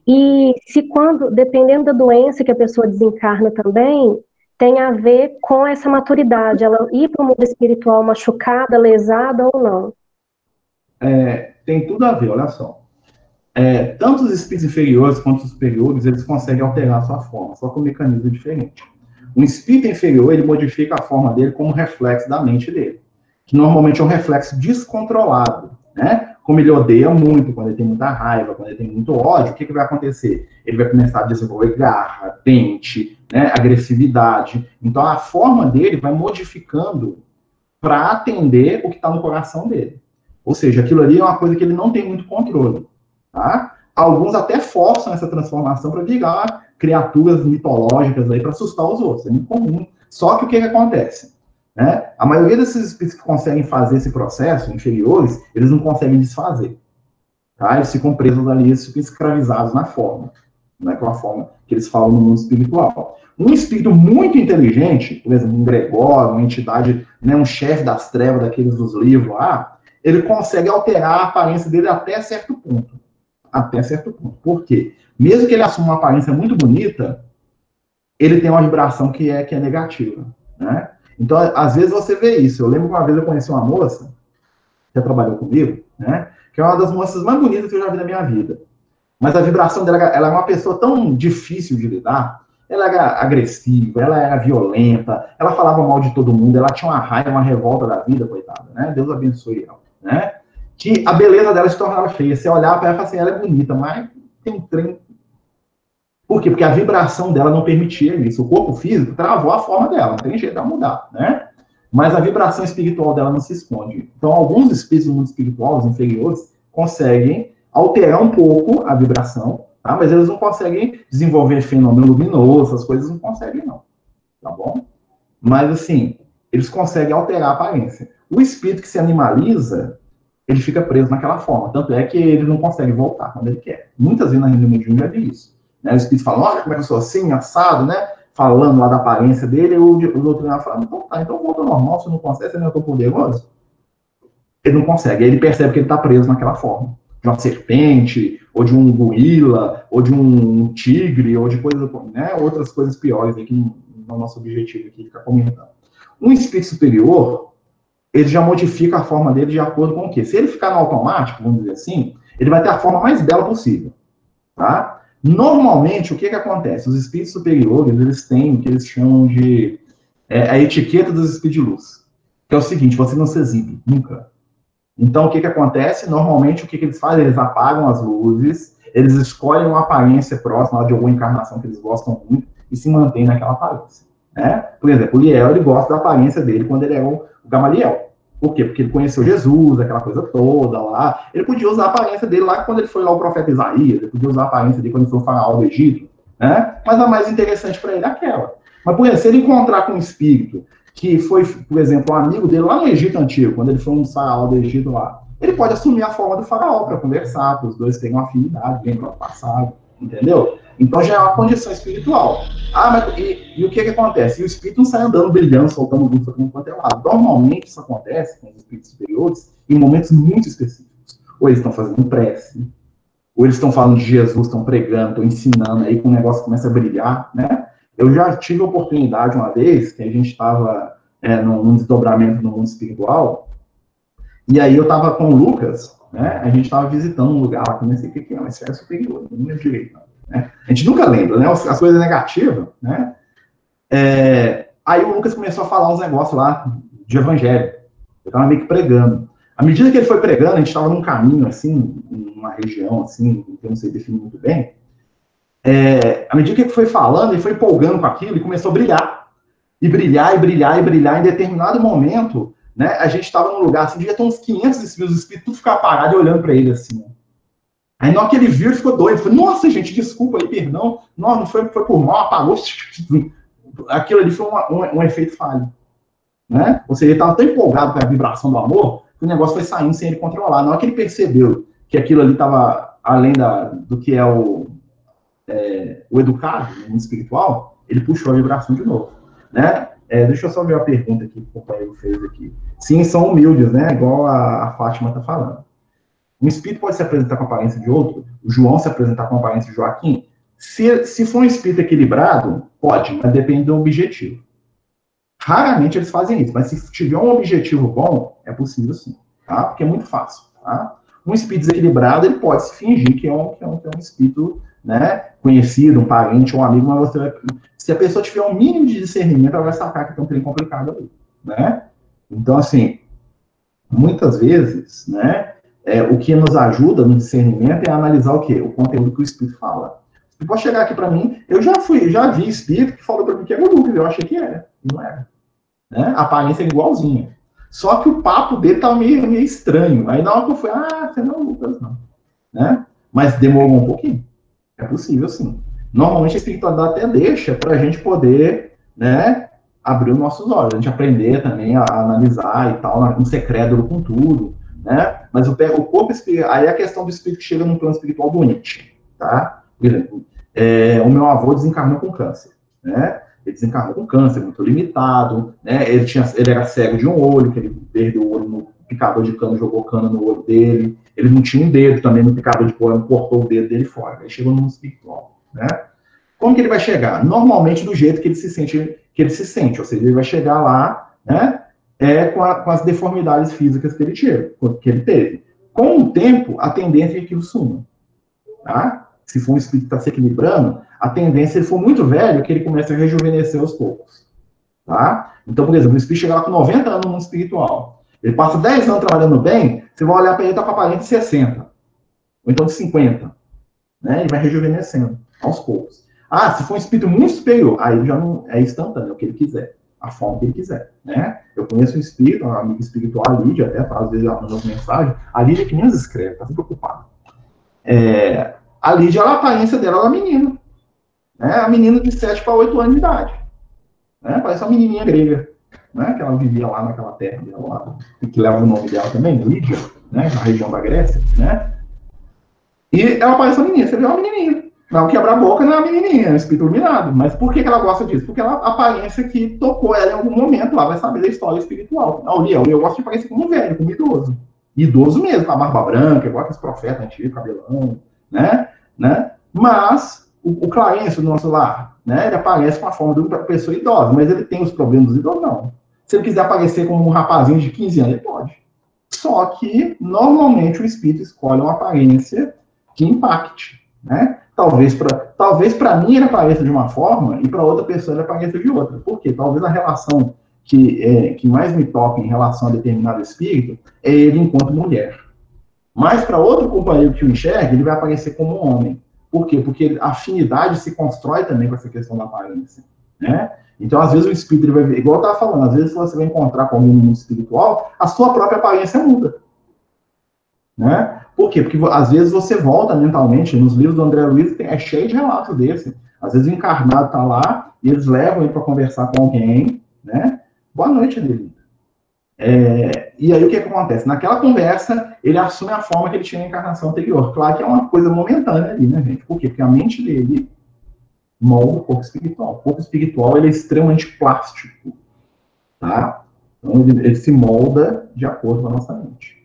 E se quando, dependendo da doença que a pessoa desencarna também, tem a ver com essa maturidade, ela ir para o mundo espiritual machucada, lesada ou não? É, tem tudo a ver, olha só. É, tanto os espíritos inferiores quanto os superiores, eles conseguem alterar a sua forma, só com um mecanismo diferente. Um espírito inferior, ele modifica a forma dele como reflexo da mente dele, que normalmente é um reflexo descontrolado, né? Como ele odeia muito, quando ele tem muita raiva, quando ele tem muito ódio, o que, que vai acontecer? Ele vai começar a desenvolver garra, dente, né, agressividade. Então a forma dele vai modificando para atender o que está no coração dele. Ou seja, aquilo ali é uma coisa que ele não tem muito controle. Tá? Alguns até forçam essa transformação para virar criaturas mitológicas aí para assustar os outros. É muito comum. Só que o que, que acontece? Né? A maioria desses espíritos que conseguem fazer esse processo, inferiores, eles não conseguem desfazer. Tá? Eles ficam presos ali, eles ficam escravizados na forma, né? com a forma que eles falam no mundo espiritual. Um espírito muito inteligente, por exemplo, um Gregório, uma entidade, né, um chefe das trevas daqueles dos livros lá, ele consegue alterar a aparência dele até certo ponto. Até certo ponto. Por quê? Mesmo que ele assuma uma aparência muito bonita, ele tem uma vibração que é, que é negativa. Né? Então, às vezes você vê isso. Eu lembro que uma vez eu conheci uma moça que trabalhou comigo, né? Que é uma das moças mais bonitas que eu já vi na minha vida. Mas a vibração dela, ela é uma pessoa tão difícil de lidar. Ela era agressiva, ela era violenta, ela falava mal de todo mundo, ela tinha uma raiva, uma revolta da vida, coitada, né? Deus abençoe ela, né? Que a beleza dela se tornava feia. Você olhar para ela e falar assim, ela é bonita, mas tem um trem por quê? Porque a vibração dela não permitia isso. O corpo físico travou a forma dela, não tem jeito de mudar, né? Mas a vibração espiritual dela não se esconde. Então, alguns espíritos do mundo espiritual, os inferiores, conseguem alterar um pouco a vibração, tá? Mas eles não conseguem desenvolver fenômeno luminoso, essas coisas não conseguem, não. Tá bom? Mas, assim, eles conseguem alterar a aparência. O espírito que se animaliza, ele fica preso naquela forma. Tanto é que ele não consegue voltar quando ele quer. Muitas vezes na reunião mediúnica é isso. Né? O espírito fala, olha como que eu sou assim, assado, né? Falando lá da aparência dele, e o, doutrinário fala, então tá, então volta normal, você não consegue, você não é tão poderoso. Ele não consegue, aí ele percebe que ele está preso naquela forma. De uma serpente, ou de um gorila, ou de um tigre, ou de coisas, né? Outras coisas piores no é o nosso objetivo aqui, ficar comentando. Um espírito superior, ele já modifica a forma dele de acordo com o quê? Se ele ficar no automático, vamos dizer assim, ele vai ter a forma mais bela possível, tá? Normalmente, o que, que acontece? Os espíritos superiores, eles têm o que eles chamam de é, a etiqueta dos espíritos de luz. Que é o seguinte, você não se exibe, nunca. Então, o que, que acontece? Normalmente, o que, que eles fazem? Eles apagam as luzes, eles escolhem uma aparência próxima de alguma encarnação que eles gostam muito e se mantêm naquela aparência. Né? Por exemplo, o Liel, ele gosta da aparência dele quando ele é o, Gamaliel. Por quê? Porque ele conheceu Jesus, aquela coisa toda lá. Ele podia usar a aparência dele lá quando ele foi lá o profeta Isaías, ele podia usar a aparência dele quando ele foi o faraó do Egito, né? Mas a mais interessante para ele é aquela. Mas, por exemplo, se ele encontrar com um espírito que foi, por exemplo, um amigo dele lá no Egito Antigo, quando ele foi um faraó do Egito lá, ele pode assumir a forma do faraó para conversar, para os dois terem uma afinidade, bem para o passado, entendeu? Então já é uma condição espiritual. Ah, mas e, e o que, que acontece? E o espírito não sai andando, brilhando, soltando luz para quanto é lado. Normalmente isso acontece com os espíritos superiores em momentos muito específicos. Ou eles estão fazendo prece, ou eles estão falando de Jesus, estão pregando, estão ensinando, aí que o negócio começa a brilhar, né? Eu já tive a oportunidade uma vez, que a gente estava é, num, desdobramento no mundo espiritual, e aí eu estava com o Lucas, né? A gente estava visitando um lugar lá, que não sei o que é, mas é superior, não lembro direito, não. Né? A gente nunca lembra, né? As coisas negativas, né? É, aí o Lucas começou a falar uns negócios lá de evangelho. Eu estava meio que pregando. À medida que ele foi pregando, a gente estava num caminho, assim, numa região, assim, que eu não sei definir muito bem. É, à medida que ele foi falando, ele foi empolgando com aquilo e começou a brilhar. E brilhar, e brilhar, e brilhar. Em determinado momento, né, a gente estava num lugar, assim, devia ter uns 500 espíritos, os espíritos tudo ficar parado olhando para ele, assim. Aí na hora que ele viu, ele ficou doido. Falei, nossa, gente, desculpa aí, perdão. Não, não foi, foi por mal, apagou. Aquilo ali foi um, um efeito falho. Né? Ou seja, ele estava tão empolgado com a vibração do amor que o negócio foi saindo sem ele controlar. Na hora que ele percebeu que aquilo ali estava além da, do que é o, é, o educado, mundo espiritual, ele puxou a vibração de novo. Né? É, deixa eu só ver a pergunta que o companheiro fez aqui. Sim, são humildes, né? Igual a, a Fátima está falando. Um espírito pode se apresentar com a aparência de outro, o João se apresentar com a aparência de Joaquim. Se, se for um espírito equilibrado, pode, mas depende do objetivo. Raramente eles fazem isso, mas se tiver um objetivo bom, é possível sim, tá? Porque é muito fácil, tá? Um espírito desequilibrado, ele pode se fingir que é um, que é um, que é um espírito né, conhecido, um parente, um amigo, mas você vai, se a pessoa tiver um mínimo de discernimento, ela vai sacar que tem um trem complicado ali, né? Então, assim, muitas vezes, né, é, o que nos ajuda no discernimento é analisar o quê? O conteúdo que o Espírito fala. Você pode chegar aqui para mim, eu já fui, já vi Espírito que falou para mim que era Lucas, eu achei que era, não era. Né? A aparência é igualzinha. Só que o papo dele tava meio, meio estranho. Aí na hora que eu fui, ah, você não é Lucas, não. Né? Mas demorou um pouquinho. É possível, sim. Normalmente a espiritualidade até deixa para a gente poder, né, abrir os nossos olhos, a gente aprender também a, analisar e tal, não ser crédulo com tudo, né? Mas o, o corpo espiritual, aí é a questão do espírito que chega no plano espiritual do Nietzsche, tá? Por exemplo, é, o meu avô desencarnou com câncer, né? Ele desencarnou com câncer, muito limitado, né? Ele, tinha, ele era cego de um olho, que ele perdeu o olho no picador de cano, jogou cano no olho dele. Ele não tinha um dedo também no picador de cano, cortou o dedo dele fora. Aí chegou no mundo espiritual, né? Como que ele vai chegar? Normalmente do jeito que ele se sente, que ele se sente, ou seja, ele vai chegar lá, né? É com, a, com, as deformidades físicas que ele, teve, que ele teve. Com o tempo, a tendência é que aquilo suma. Tá? Se for um espírito que está se equilibrando, a tendência, se ele for muito velho, é que ele comece a rejuvenescer aos poucos. Tá? Então, por exemplo, o espírito chega lá com 90 anos no mundo espiritual. Ele passa 10 anos trabalhando bem, você vai olhar para ele e está com a aparência de 60. Ou então de 50. Né? Ele vai rejuvenescendo aos poucos. Ah, se for um espírito muito superior, aí já não é instantâneo, é o que ele quiser a forma que ele quiser, né? Eu conheço um espírito, uma amiga espiritual, a Lídia, até às vezes ela manda mensagem, a Lídia que menos escreve, tá sempre ocupada. É, a Lídia, a aparência dela é uma menina, né? A menina de 7 para 8 anos de idade, né? Parece uma menininha grega, né? Que ela vivia lá naquela terra dela lá, que leva o nome dela também, Lídia, né? Na região da Grécia, né? E ela parece uma menina, você vê uma menininha, não quebra a boca não é a menininha, é um espírito iluminado. Mas por que, que ela gosta disso? Porque ela aparência que tocou ela em algum momento, lá vai saber da história espiritual. Não, eu, gosto de parecer como um velho, como um idoso. Idoso mesmo, com a barba branca, igual aqueles profetas antigos, cabelão, né? né? Mas o, o Clarence, do nosso lar, né? Ele aparece com a forma de uma pessoa idosa, mas ele tem os problemas dos idosos, não. Se ele quiser aparecer como um rapazinho de 15 anos, ele pode. Só que, normalmente, o espírito escolhe uma aparência que impacte, né? Talvez para talvez mim ele apareça de uma forma e para outra pessoa ele apareça de outra. Por quê? Talvez a relação que, é, que mais me toca em relação a determinado espírito é ele enquanto mulher. Mas para outro companheiro que o enxerga, ele vai aparecer como homem. Por quê? Porque a afinidade se constrói também com essa questão da aparência. Né? Então, às vezes, o espírito vai ver, igual eu estava falando, às vezes você vai encontrar com alguém no mundo espiritual, a sua própria aparência muda. Né? Por quê? Porque às vezes você volta mentalmente, nos livros do André Luiz é cheio de relatos desse. Às vezes o encarnado está lá e eles levam ele para conversar com alguém, né? Boa noite, Adelita. É, e aí o que, que, acontece? Naquela conversa, ele assume a forma que ele tinha na encarnação anterior. Claro que é uma coisa momentânea ali, né, gente? Por quê? Porque a mente dele molda o corpo espiritual. O corpo espiritual ele é extremamente plástico, tá? Então ele, ele se molda de acordo com a nossa mente.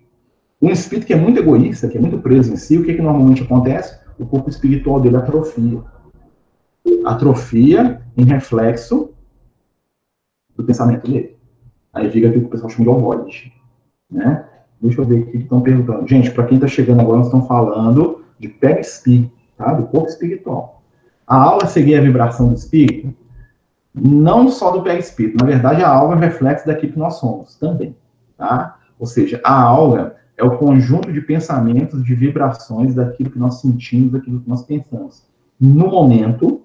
Um espírito que é muito egoísta, que é muito preso em si, o que, que normalmente acontece? O corpo espiritual dele atrofia. Atrofia em reflexo do pensamento dele. Aí fica aquilo que o pessoal chama de ovoide. Né? Deixa eu ver o que estão perguntando. Gente, para quem está chegando agora, nós estamos falando de perispí, tá? do corpo espiritual. A aula é seguir a vibração do espírito, não só do perispírito. Na verdade, a aula é reflexo daquilo que nós somos também. Tá? Ou seja, a aula é o conjunto de pensamentos, de vibrações daquilo que nós sentimos, daquilo que nós pensamos no momento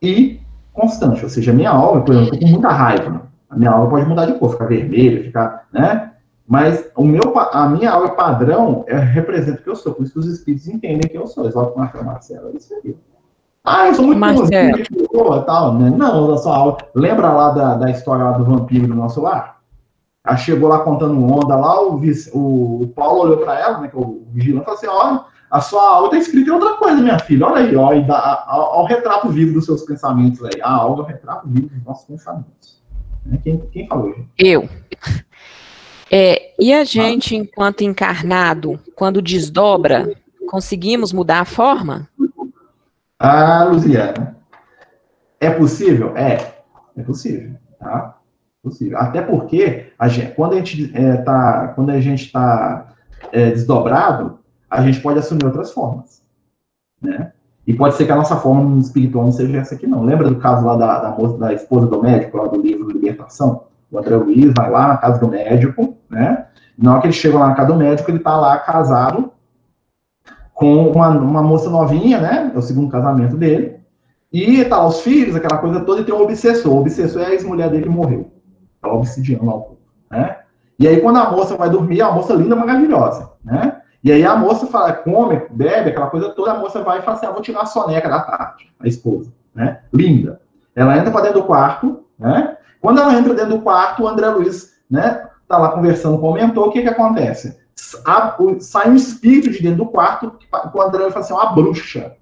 e constante. Ou seja, a minha aula, por exemplo, eu estou com muita raiva. A minha aula pode mudar de cor, ficar vermelha, ficar, né? Mas o meu, a minha aula padrão é, representa o que eu sou, por isso que os espíritos entendem que eu sou. Eles olham para Marcelo, é isso aí. Ah, eu sou muito bom, tal, né? Não, da sua aula. Lembra lá da, da história lá do vampiro do nosso lar? Ela chegou lá contando onda lá, o, o Paulo olhou para ela, né, que é o vigilante, falou assim, olha, a sua aula está escrita em outra coisa, minha filha. Olha aí, ó, e dá, ao, retrato vivo dos seus pensamentos aí. A aula é o retrato vivo dos nossos pensamentos. Né? Quem, quem falou, gente? Eu. É, e a gente, enquanto encarnado, quando desdobra, conseguimos mudar a forma? Ah, Luciana. É possível? É. É possível, tá? Possível. Até porque a gente, quando a gente é, tá, quando a gente está é, desdobrado, a gente pode assumir outras formas, né? E pode ser que a nossa forma espiritual não seja essa aqui, não. Lembra do caso lá da, da, da esposa do médico, lá do livro Libertação? O André Luiz vai lá na casa do médico, né? Na hora que ele chega lá na casa do médico, ele tá lá casado com uma, uma moça novinha, né? É o segundo casamento dele. E tá lá os filhos, aquela coisa toda, e tem um obsessor. O obsessor é a ex-mulher dele que morreu. Tá obsidiando lá o né? E aí, quando a moça vai dormir, a moça linda, maravilhosa, né? E aí a moça fala, come, bebe, aquela coisa toda, a moça vai e fala assim, ah, vou tirar a soneca da tarde, a esposa, né? Linda. Ela entra para dentro do quarto, né? Quando ela entra dentro do quarto, o André Luiz, né, tá lá conversando com o mentor, o que que acontece? Sai um espírito de dentro do quarto, que, o André Luiz fala assim, uma bruxa.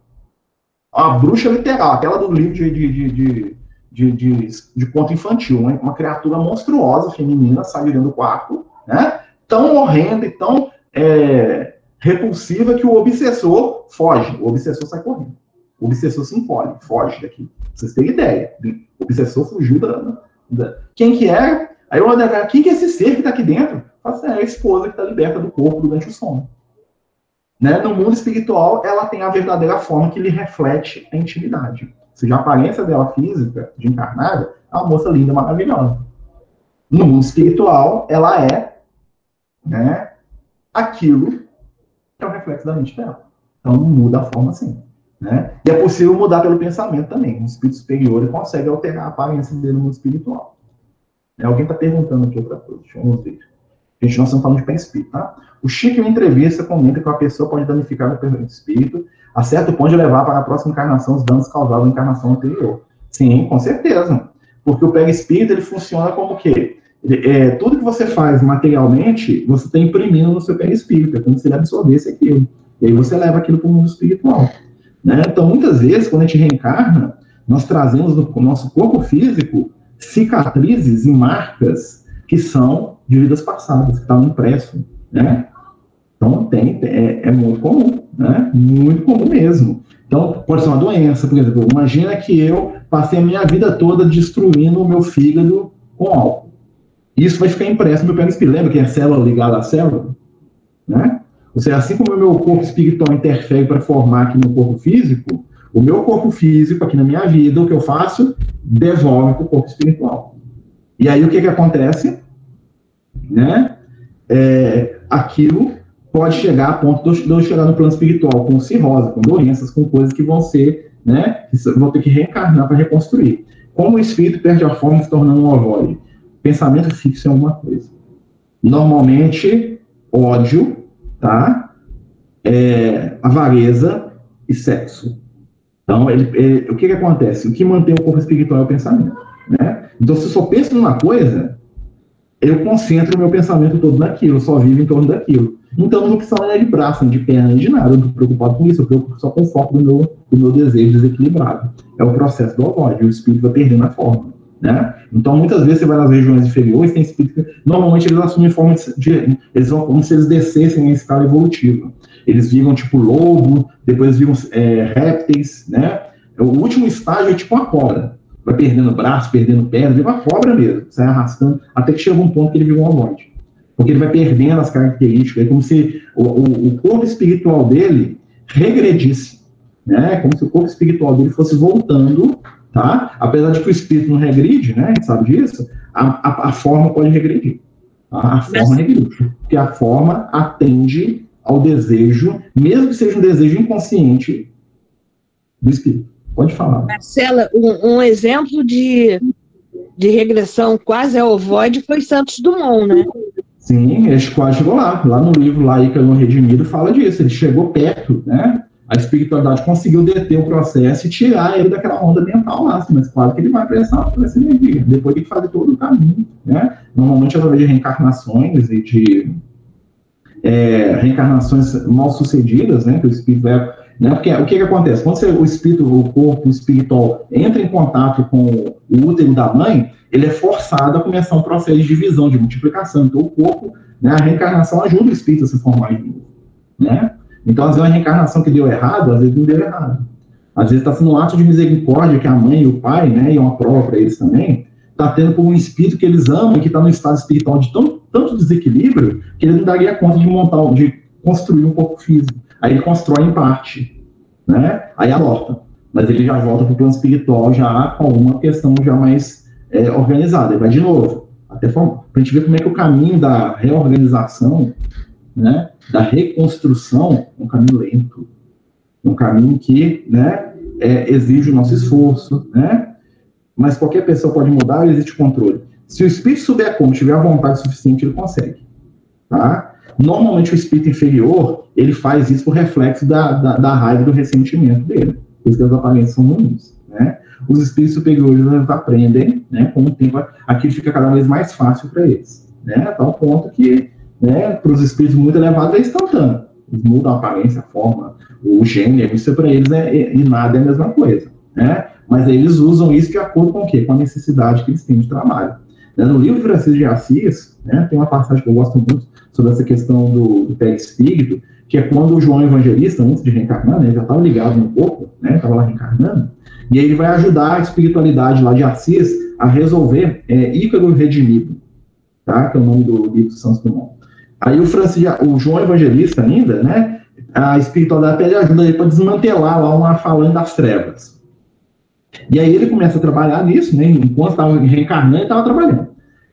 Uma bruxa literal, aquela do livro de, de, de, de de, de, de, conto infantil, né? uma criatura monstruosa, feminina, sai do quarto, né? tão horrenda e tão é, repulsiva que o obsessor foge. O obsessor sai correndo. O obsessor se encolhe, foge daqui. Vocês têm ideia. O obsessor fugiu da. da... Quem que é? Aí eu olho, quem que é esse ser que está aqui dentro? Assim, é a esposa que está liberta do corpo durante o sono. Né? No mundo espiritual, ela tem a verdadeira forma que lhe reflete a intimidade. Seja, a aparência dela física, de encarnada, é uma moça linda, maravilhosa. No mundo espiritual, ela é né, aquilo que é o reflexo da mente dela. Então muda a forma assim. Né? E é possível mudar pelo pensamento também. Um espírito superior consegue alterar a aparência dele no mundo espiritual. É, alguém está perguntando aqui outra coisa, deixa eu ver. Gente, nós estamos falando de perispírito, tá? O Chico, em entrevista, comenta que a pessoa pode danificar o perispírito a certo ponto de levar para a próxima encarnação os danos causados na encarnação anterior. Sim, com certeza. Porque o perispírito, ele funciona como o quê? é, tudo que você faz materialmente, você está imprimindo no seu perispírito, é como se ele absorvesse aquilo. E aí você leva aquilo para o mundo espiritual. Né? Então, muitas vezes, quando a gente reencarna, nós trazemos no nosso corpo físico cicatrizes e marcas que são de vidas passadas, que estão impresso, né? Então, tem, é, é, muito comum, né? Muito comum mesmo. Então, pode ser uma doença, por exemplo, imagina que eu passei a minha vida toda destruindo o meu fígado com álcool. Isso vai ficar impresso no meu perispírito. Lembra que é célula ligada à célula? Né? Ou seja, assim como o meu corpo espiritual interfere para formar aqui no corpo físico, o meu corpo físico, aqui na minha vida, o que eu faço? Devolve para o corpo espiritual. E aí o que, que acontece? Né? É, aquilo pode chegar a ponto de eu chegar no plano espiritual com cirrose, com doenças, com coisas que vão ser, né? Que vão ter que reencarnar para reconstruir. Como o espírito perde a forma se tornando um ovoide? pensamento fixo em alguma coisa. Normalmente, ódio, tá? É, avareza e sexo. Então, ele, ele, o que, que acontece? O que mantém o corpo espiritual é o pensamento. Né? Então, se eu só penso numa coisa, eu concentro o meu pensamento todo naquilo, só vivo em torno daquilo. Então, não precisa nem de braço, de perna, de nada. Eu não estou preocupado com isso, eu preocupo só com o foco do meu, do meu desejo desequilibrado. É o processo do ódio, o espírito vai perdendo a forma. Né? Então, muitas vezes você vai nas regiões inferiores, tem espíritos normalmente eles assumem forma de, eles vão como se eles descessem em escala evolutiva. Eles viram tipo lobo, depois viram é, répteis, né? O último estágio é tipo uma cobra. Vai perdendo braço, perdendo perna, vira uma cobra mesmo, sai arrastando, até que chega um ponto que ele vira um ovoide. Porque ele vai perdendo as características, é como se o, o, o corpo espiritual dele regredisse, né? Como se o corpo espiritual dele fosse voltando tá? Apesar de que o espírito não regride, né? A gente sabe disso, a, a, a forma pode regredir. Tá? A forma regride. Porque a forma atende ao desejo, mesmo que seja um desejo inconsciente do espírito. Pode falar. Marcela, um, um exemplo de, de regressão quase ao ovoide foi Santos Dumont, né? Sim, ele quase chegou lá. Lá no livro, lá, Ícaro Redimido, fala disso. Ele chegou perto, né? A espiritualidade conseguiu deter o processo e tirar ele daquela onda mental lá. Assim, mas claro que ele vai para essa, essa energia. Depois que fazer todo o caminho, né? Normalmente, através de reencarnações e de é, reencarnações mal sucedidas, né? Que o espírito vai né? Porque o que, que acontece? Quando você, o espírito, o corpo espiritual entra em contato com o útero da mãe, ele é forçado a começar um processo de divisão, de multiplicação. Então, o corpo, né, a reencarnação ajuda o espírito a se formar de novo. Né? Então, às vezes, a reencarnação que deu errado, às vezes não deu errado. Às vezes está sendo um ato de misericórdia que a mãe e o pai, né, e é uma prova para eles também, está tendo por um espírito que eles amam e que está no estado espiritual de tão, tanto desequilíbrio que ele não daria conta de montar, de construir um corpo físico. Aí ele constrói em parte, né? Aí aborta. Mas ele já volta para o plano espiritual já com alguma questão já mais é, organizada. Ele vai de novo. Até para a gente ver como é que o caminho da reorganização, né, da reconstrução, é um caminho lento. Um caminho que né, é, exige o nosso esforço, né? Mas qualquer pessoa pode mudar existe controle. Se o espírito souber como, tiver a vontade suficiente, ele consegue. Tá? Normalmente o espírito inferior, ele faz isso por reflexo da, da, da raiva do ressentimento dele. Isso que as aparências são ruins, né? Os espíritos superiores aprendem, né? Com o tempo, aquilo fica cada vez mais fácil para eles, né? A tal ponto que, né? Para os espíritos muito elevados é instantâneo. Eles mudam a aparência, a forma, o gênero, isso para eles é, é, e nada é a mesma coisa, né? Mas eles usam isso de acordo com o quê? Com a necessidade que eles têm de trabalho. Né? No livro de Francisco de Assis, né, tem uma passagem que eu gosto muito, sobre essa questão do, do perispírito, que é quando o João Evangelista, antes de reencarnar, né, já estava ligado no corpo, né, estava lá reencarnando, e aí ele vai ajudar a espiritualidade lá de Assis a resolver é, Ícaro Redimido, tá, que é o nome do livro de Santos Dumont. Aí o, o João Evangelista ainda, né, a espiritualidade ajuda ele para desmantelar lá uma falange das trevas. E aí ele começa a trabalhar nisso, né, enquanto estava reencarnando, ele estava trabalhando.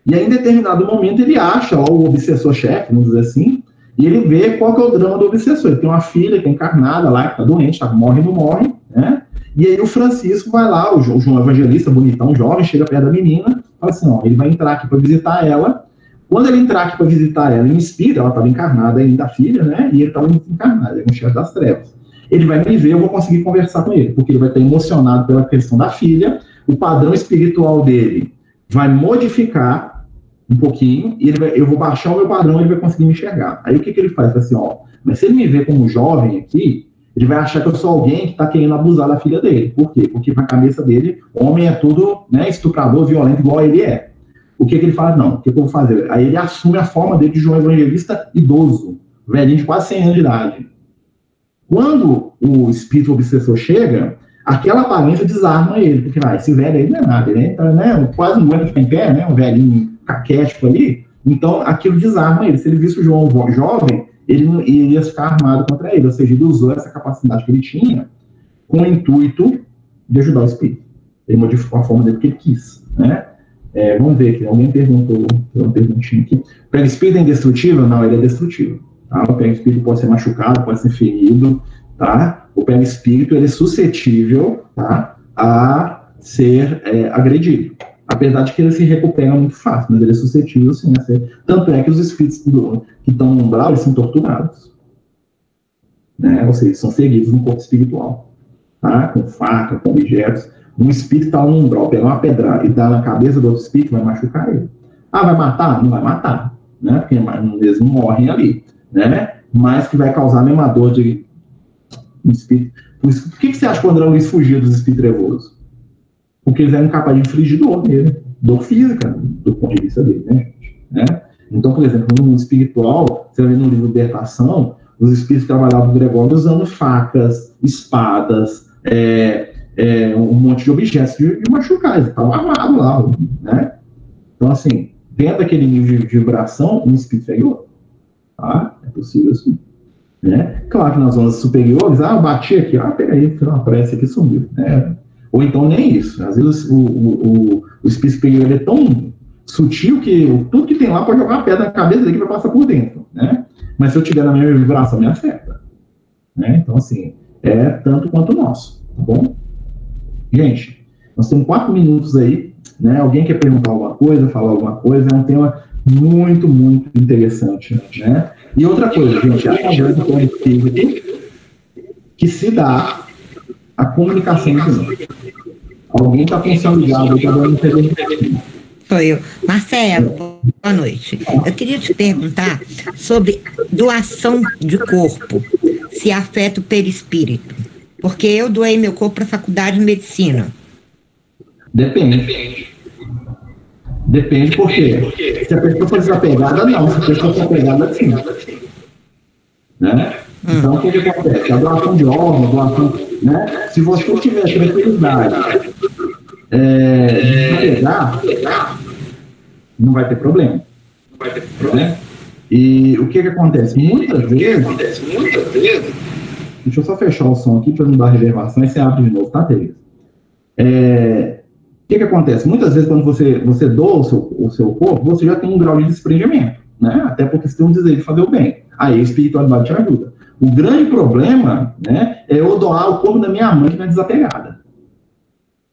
E aí, em determinado momento, ele acha ó, o obsessor-chefe, vamos dizer assim, e ele vê qual que é o drama do obsessor. Ele tem uma filha que é encarnada lá, que está doente, tá, morre não morre, né? E aí o Francisco vai lá, o João Evangelista, bonitão, jovem, chega perto da menina, fala assim, ó, ele vai entrar aqui para visitar ela. Quando ele entrar aqui para visitar ela, ele inspira, ela estava encarnada ainda, a filha, né? E ele estava encarnado, ele é um chefe das trevas. Ele vai me ver, eu vou conseguir conversar com ele, porque ele vai estar emocionado pela questão da filha, o padrão espiritual dele vai modificar um pouquinho, e vai, eu vou baixar o meu padrão, ele vai conseguir me enxergar. Aí o que, que ele faz? Assim, ó, mas se ele me vê como jovem aqui, ele vai achar que eu sou alguém que está querendo abusar da filha dele. Por quê? Porque na cabeça dele, homem é tudo né, estuprador, violento, igual ele é. O que, que ele faz? Não, o que, que eu vou fazer? Aí ele assume a forma dele de João Evangelista idoso, velhinho de quase 100 anos de idade. Quando o espírito obsessor chega, aquela aparência desarma ele, porque ah, esse velho aí não é nada, ele entra, né, quase aguenta ficar em pé, né, um velhinho caquético ali, então aquilo desarma ele. Se ele visse o João jovem, ele iria ficar armado contra ele, ou seja, ele usou essa capacidade que ele tinha com o intuito de ajudar o espírito. Ele modificou a forma dele que ele quis, né? É, vamos ver aqui, alguém perguntou, uma perguntinha aqui. O perispírito é indestrutível? Não, ele é destrutivo. Tá? O perispírito pode ser machucado, pode ser ferido, tá? O perispírito, ele é suscetível, tá? A ser é, agredido. Apesar de que ele se recupera muito fácil, mas ele é suscetível, sim, a ser. Tanto é que os espíritos do, que estão no umbral, eles são torturados. Né? Ou seja, são seguidos no corpo espiritual. Tá? Com faca, com objetos. Um espírito está no umbral, pegar uma pedrada e dar na cabeça do outro espírito, vai machucar ele. Ah, vai matar? Não vai matar. Né? Porque eles não morrem ali. Né? Mas que vai causar a mesma dor de espírito. Por, que, que você acha que o André Luiz fugiu dos espíritos trevosos? porque eles eram capazes de infligir dor nele, dor física, do ponto de vista dele, né? Né? Então, por exemplo, no mundo espiritual, você vê no livro Libertação, os espíritos trabalhavam do Gregório usando facas, espadas, é, é, um monte de objetos de, de machucar, eles estavam armados lá, né? Então, assim, dentro daquele nível de vibração, um espírito inferior, tá? Possível assim. Né? Claro que nas zonas superiores, ah, bati aqui, ah, peraí, fiz uma prece aqui sumiu. Né? Ou então nem isso. Às vezes o, o, o, espírito superior é tão sutil que tudo que tem lá pode jogar uma pedra na cabeça dele que vai passar por dentro, né? Mas se eu tiver na minha vibração, me afeta. Né? Então, assim, é tanto quanto o nosso, tá bom? Gente, nós temos quatro minutos aí, né? Alguém quer perguntar alguma coisa, falar alguma coisa? É um tema muito, muito interessante, né? E outra coisa, gente, é do plano espírito que se dá a comunicação entre Alguém está com o seu ligado, está dando Sou eu. Marcelo, boa noite. Eu queria te perguntar sobre doação de corpo, se afeta o perispírito. Porque eu doei meu corpo para a faculdade de medicina. Depende. Depende por quê? Se a pessoa for desapegada, não. Se a pessoa for apegada, sim. Né? Hum. Então, o que, que acontece? A doação de órgãos, doação. Né? Se você tiver tranquilidade é, de desapegar, não vai ter problema. Não vai ter problema. Né? E o que, que acontece? Muitas vezes. Acontece? Muitas vezes. Deixa eu só fechar o som aqui para não dar reservação e você abre de novo, tá, Tereza? É, que, que acontece? Muitas vezes, quando você, você doa o seu, o seu corpo, você já tem um grau de desprendimento, né? Até porque você tem um desejo de fazer o bem. Aí a espiritualidade te ajuda. O grande problema, né, é eu doar o corpo da minha mãe que é desapegada.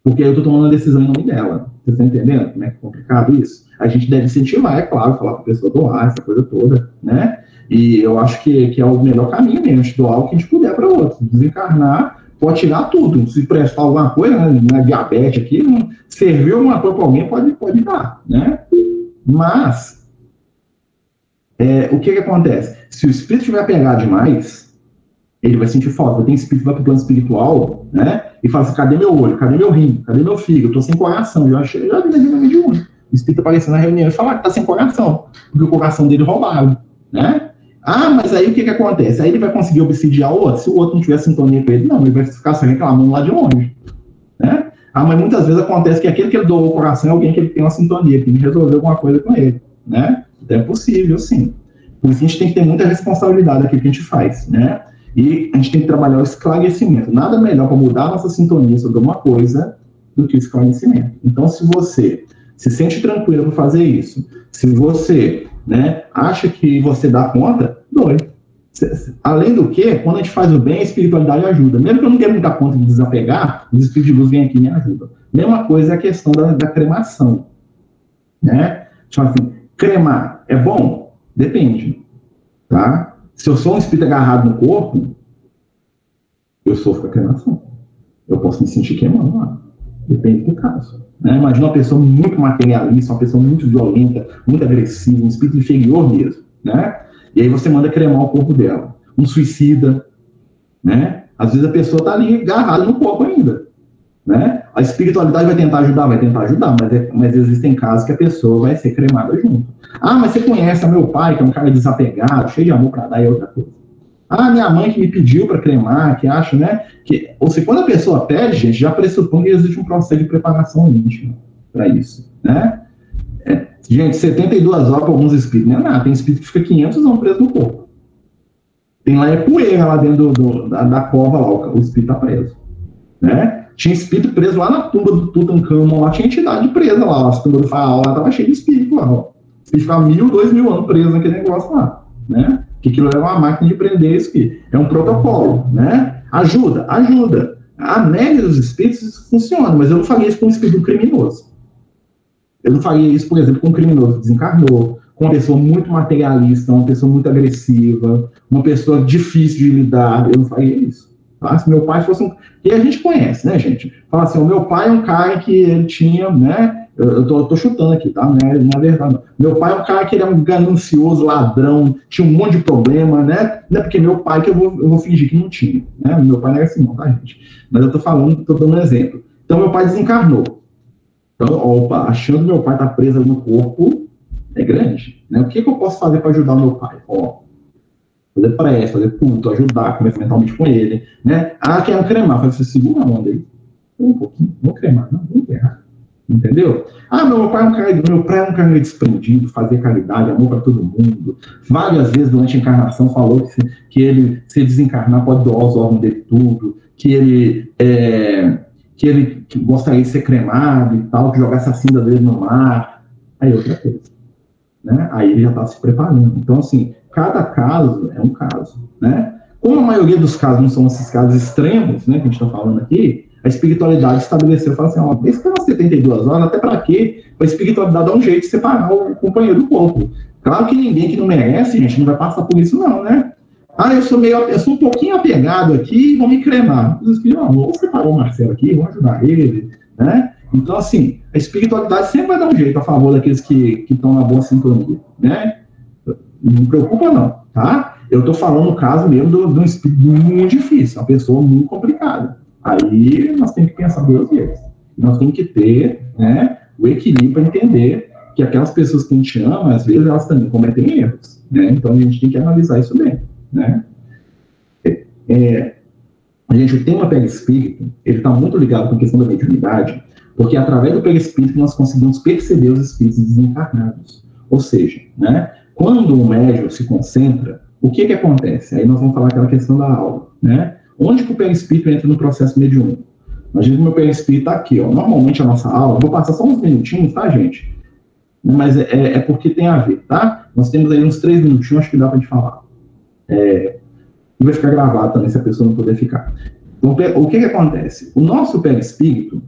Porque eu estou tomando uma decisão em nome dela. Você está entendendo como é, complicado isso? A gente deve incentivar, é claro, falar para a pessoa doar, essa coisa toda, né? E eu acho que, que é o melhor caminho mesmo, de doar o que a gente puder para outro. Desencarnar pode tirar tudo. Se prestar alguma coisa, né, na diabetes aqui, não, serviu alguma coisa para alguém, pode, pode dar, né? Mas, é, o que que acontece? Se o espírito estiver apegado demais, ele vai sentir falta. Tem espírito que vai para o plano espiritual, né? E fala assim, cadê meu olho? Cadê meu rim? Cadê meu fígado? Eu tô sem coração. Já, já vi na mediúnica. O espírito aparecendo na reunião e falar que tá sem coração. Porque o coração dele roubaram, né? Ah, mas aí o que, que acontece? Aí ele vai conseguir obsidiar o outro. Se o outro não tiver sintonia com ele, não, ele vai ficar só reclamando lá de longe. Né? Ah, mas muitas vezes acontece que aquele que ele doou o coração é alguém que ele tem uma sintonia, que ele resolveu alguma coisa com ele. Né? Então é possível, sim. Por isso a gente tem que ter muita responsabilidade naquilo que a gente faz. Né? E a gente tem que trabalhar o esclarecimento. Nada melhor para mudar a nossa sintonia sobre alguma coisa do que o esclarecimento. Então, se você se sente tranquilo para fazer isso, se você né, acha que você dá conta, doe. Além do que, quando a gente faz o bem, a espiritualidade ajuda. Mesmo que eu não me dar conta de desapegar, os espíritos de luz vêm aqui e me ajudam. Mesma coisa é a questão da, da cremação. Né? Tipo assim, cremar é bom? Depende. Tá? Se eu sou um espírito agarrado no corpo, eu sofro a cremação. Eu posso me sentir queimando lá. Depende do caso. Né? Imagina uma pessoa muito materialista, uma pessoa muito violenta, muito agressiva, um espírito inferior mesmo. Né? E aí você manda cremar o corpo dela. Um suicida, né? Às vezes a pessoa está ali agarrada no corpo ainda, né? A espiritualidade vai tentar ajudar, vai tentar ajudar, mas, é, mas existem casos que a pessoa vai ser cremada junto. Ah, mas você conhece meu pai, que é um cara desapegado, cheio de amor para dar, é outra coisa. Ah, minha mãe que me pediu para cremar, que acha, né? Que, ou seja, quando a pessoa pede, gente, já pressupõe que existe um processo de preparação íntima para isso, né? Gente, 72 horas para alguns espíritos não é nada. Tem espírito que fica 500 anos preso no corpo. Tem lá é poeira lá dentro do, do, da, da, cova lá, o, o espírito está preso. Né? Tinha espírito preso lá na tumba do Tutankhamon, lá tinha entidade presa lá. As tumbas do faraó lá tava cheio de espírito lá. Ó. Espírito ficava mil, dois mil anos preso naquele negócio lá. Né? Que aquilo é uma máquina de prender espírito. É um protocolo. Né? Ajuda, ajuda. A média dos espíritos funciona, mas eu não faria isso com um espírito criminoso. Eu não faria isso, por exemplo, com um criminoso que desencarnou, com uma pessoa muito materialista, uma pessoa muito agressiva, uma pessoa difícil de lidar. Eu não faria isso. Tá? Se meu pai fosse um. E a gente conhece, né, gente? Fala assim: o meu pai é um cara que ele tinha, né? Eu tô, eu tô chutando aqui, tá? Não é, não é verdade, não. Meu pai é um cara que ele é um ganancioso, ladrão, tinha um monte de problema, né? Não é porque meu pai que eu vou, eu vou fingir que não tinha, né? Meu pai não é assim, não, tá, gente? Mas eu tô falando, tô dando um exemplo. Então, meu pai desencarnou. Então, opa, achando meu pai tá preso no corpo é grande. Né? O que, que eu posso fazer para ajudar meu pai? Ó, fazer prece, fazer culto, ajudar, conversar mentalmente com ele. Né? Ah, quer cremar? Fazer assim, segura a mão dele. Um pouquinho, vou cremar, não, vou enterrar. Entendeu? Ah, meu pai é um cara, meu pai é um cara desprendido, fazia caridade, amor para todo mundo. Várias vezes durante a encarnação falou que, que ele, se desencarnar, pode doar os órgãos dele tudo, que ele é, que ele que gostaria de ser cremado e tal, que jogasse a cinza dele no mar. Aí outra coisa. Né? Aí ele já está se preparando. Então, assim, cada caso é um caso. Né? Como a maioria dos casos não são esses casos extremos, né, que a gente está falando aqui, a espiritualidade estabeleceu, fala assim, ó, esse cara 72 horas, até para quê? A espiritualidade dá um jeito de separar o companheiro do corpo. Claro que ninguém que não merece, gente, não vai passar por isso não, né? Ah, eu sou meio, eu sou um pouquinho apegado aqui, vou me cremar. Não, vou separar o Marcelo aqui, vou ajudar ele, né? Então, assim, a espiritualidade sempre vai dar um jeito a favor daqueles que estão na boa sintonia, né? Não preocupa não, tá? Eu estou falando no caso mesmo de um espírito muito difícil, uma pessoa muito complicada. Aí nós temos que pensar duas vezes. Nós temos que ter né, o equilíbrio para entender que aquelas pessoas que a gente ama, às vezes elas também cometem erros. Né? Então a gente tem que analisar isso bem. Né? É, a gente tem uma perispírito, ele está muito ligado com a questão da mediunidade, porque através do perispírito nós conseguimos perceber os espíritos desencarnados. Ou seja, né, quando o médium se concentra, o que, que acontece? Aí nós vamos falar aquela questão da aula. Né? Onde que o perispírito entra no processo mediúnico? Imagina que o meu perispírito está aqui, ó. Normalmente a nossa aula, vou passar só uns minutinhos, tá, gente? Mas é, é, é porque tem a ver, tá? Nós temos aí uns três minutinhos, acho que dá para gente falar. É, e vai ficar gravado também, se a pessoa não puder ficar. Então, o que que acontece? O nosso perispírito,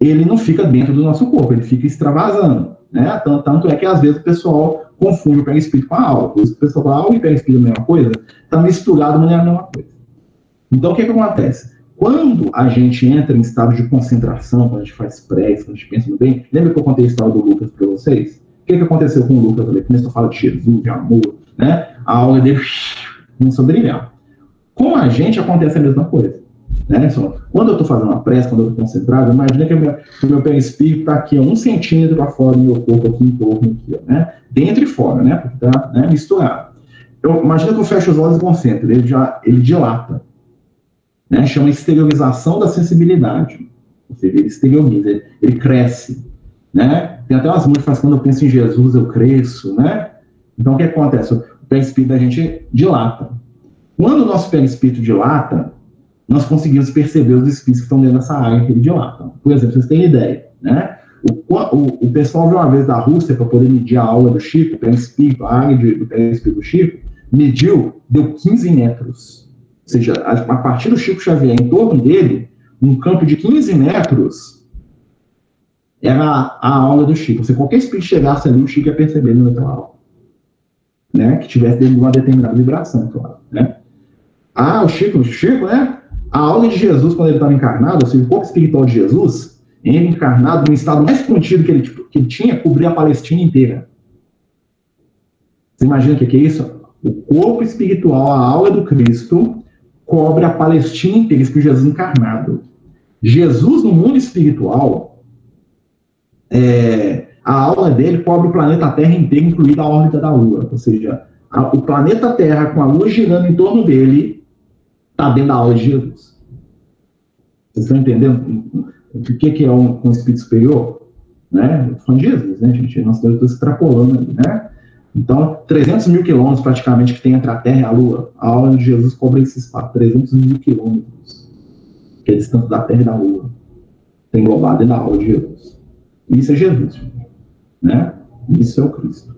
ele não fica dentro do nosso corpo, ele fica extravasando, né? Tanto, tanto é que às vezes o pessoal confunde o perispírito com a isso o pessoal fala, alma e perispírito é a mesma coisa, está misturado, não é a mesma coisa. Então, o que, que acontece? Quando a gente entra em estado de concentração, quando a gente faz prece, quando a gente pensa no bem, lembra que eu contei a história do Lucas para vocês? O que, que aconteceu com o Lucas? Ele começou a falar de Jesus, de amor, né? A aula dele começou a brilhar. Com a gente acontece a mesma coisa. Né? Quando eu estou fazendo uma prece, quando eu estou concentrado, imagina que o meu, que o meu perispírito está aqui, um centímetro para fora do meu corpo, aqui em torno, aqui, né? dentro e fora, né? porque está né, misturado. Eu, imagina que eu fecho os olhos e concentro, ele, já, ele dilata né, chama exteriorização da sensibilidade. Ou seja, ele exterioriza, ele, cresce. Né? Tem até umas músicas quando eu penso em Jesus, eu cresço. Né? Então, o que acontece? O perispírito da gente dilata. Quando o nosso perispírito dilata, nós conseguimos perceber os espíritos que estão dentro dessa área que ele dilata. Por exemplo, vocês têm ideia, né? O, o, o pessoal de uma vez da Rússia, para poder medir a aula do Chico, o perispírito, a área de, do perispírito do Chico, mediu, deu 15 metros. Ou seja, a, partir do Chico Xavier, em torno dele, um campo de 15 metros, era a, aula do Chico. Se qualquer espírito chegasse ali, o Chico ia perceber naquela aula. Né? Que tivesse dentro de uma determinada vibração, claro. Né? Ah, o Chico, o Chico, né? A aula de Jesus, quando ele estava encarnado, ou seja, o corpo espiritual de Jesus, ele encarnado no estado mais contido que ele, tipo, que ele tinha, cobria a Palestina inteira. Você imagina o que é isso? O corpo espiritual, a aula do Cristo, cobre a Palestina inteira, isso Jesus encarnado. Jesus, no mundo espiritual, é, a aula dele cobre o planeta Terra inteiro, incluída a órbita da Lua. Ou seja, a, o planeta Terra, com a Lua girando em torno dele, está dentro da aula de Jesus. Vocês estão entendendo o que, que é um, um espírito superior? Né? Falando de Jesus, né, gente? Nós estamos extrapolando ali, né? Então, 300 mil quilômetros praticamente que tem entre a Terra e a Lua. A aula de Jesus cobre esse espaço, 300 mil quilômetros, que é a distância da Terra e da Lua. Tem englobado na aula de Jesus. Isso é Jesus, né? Isso é o Cristo,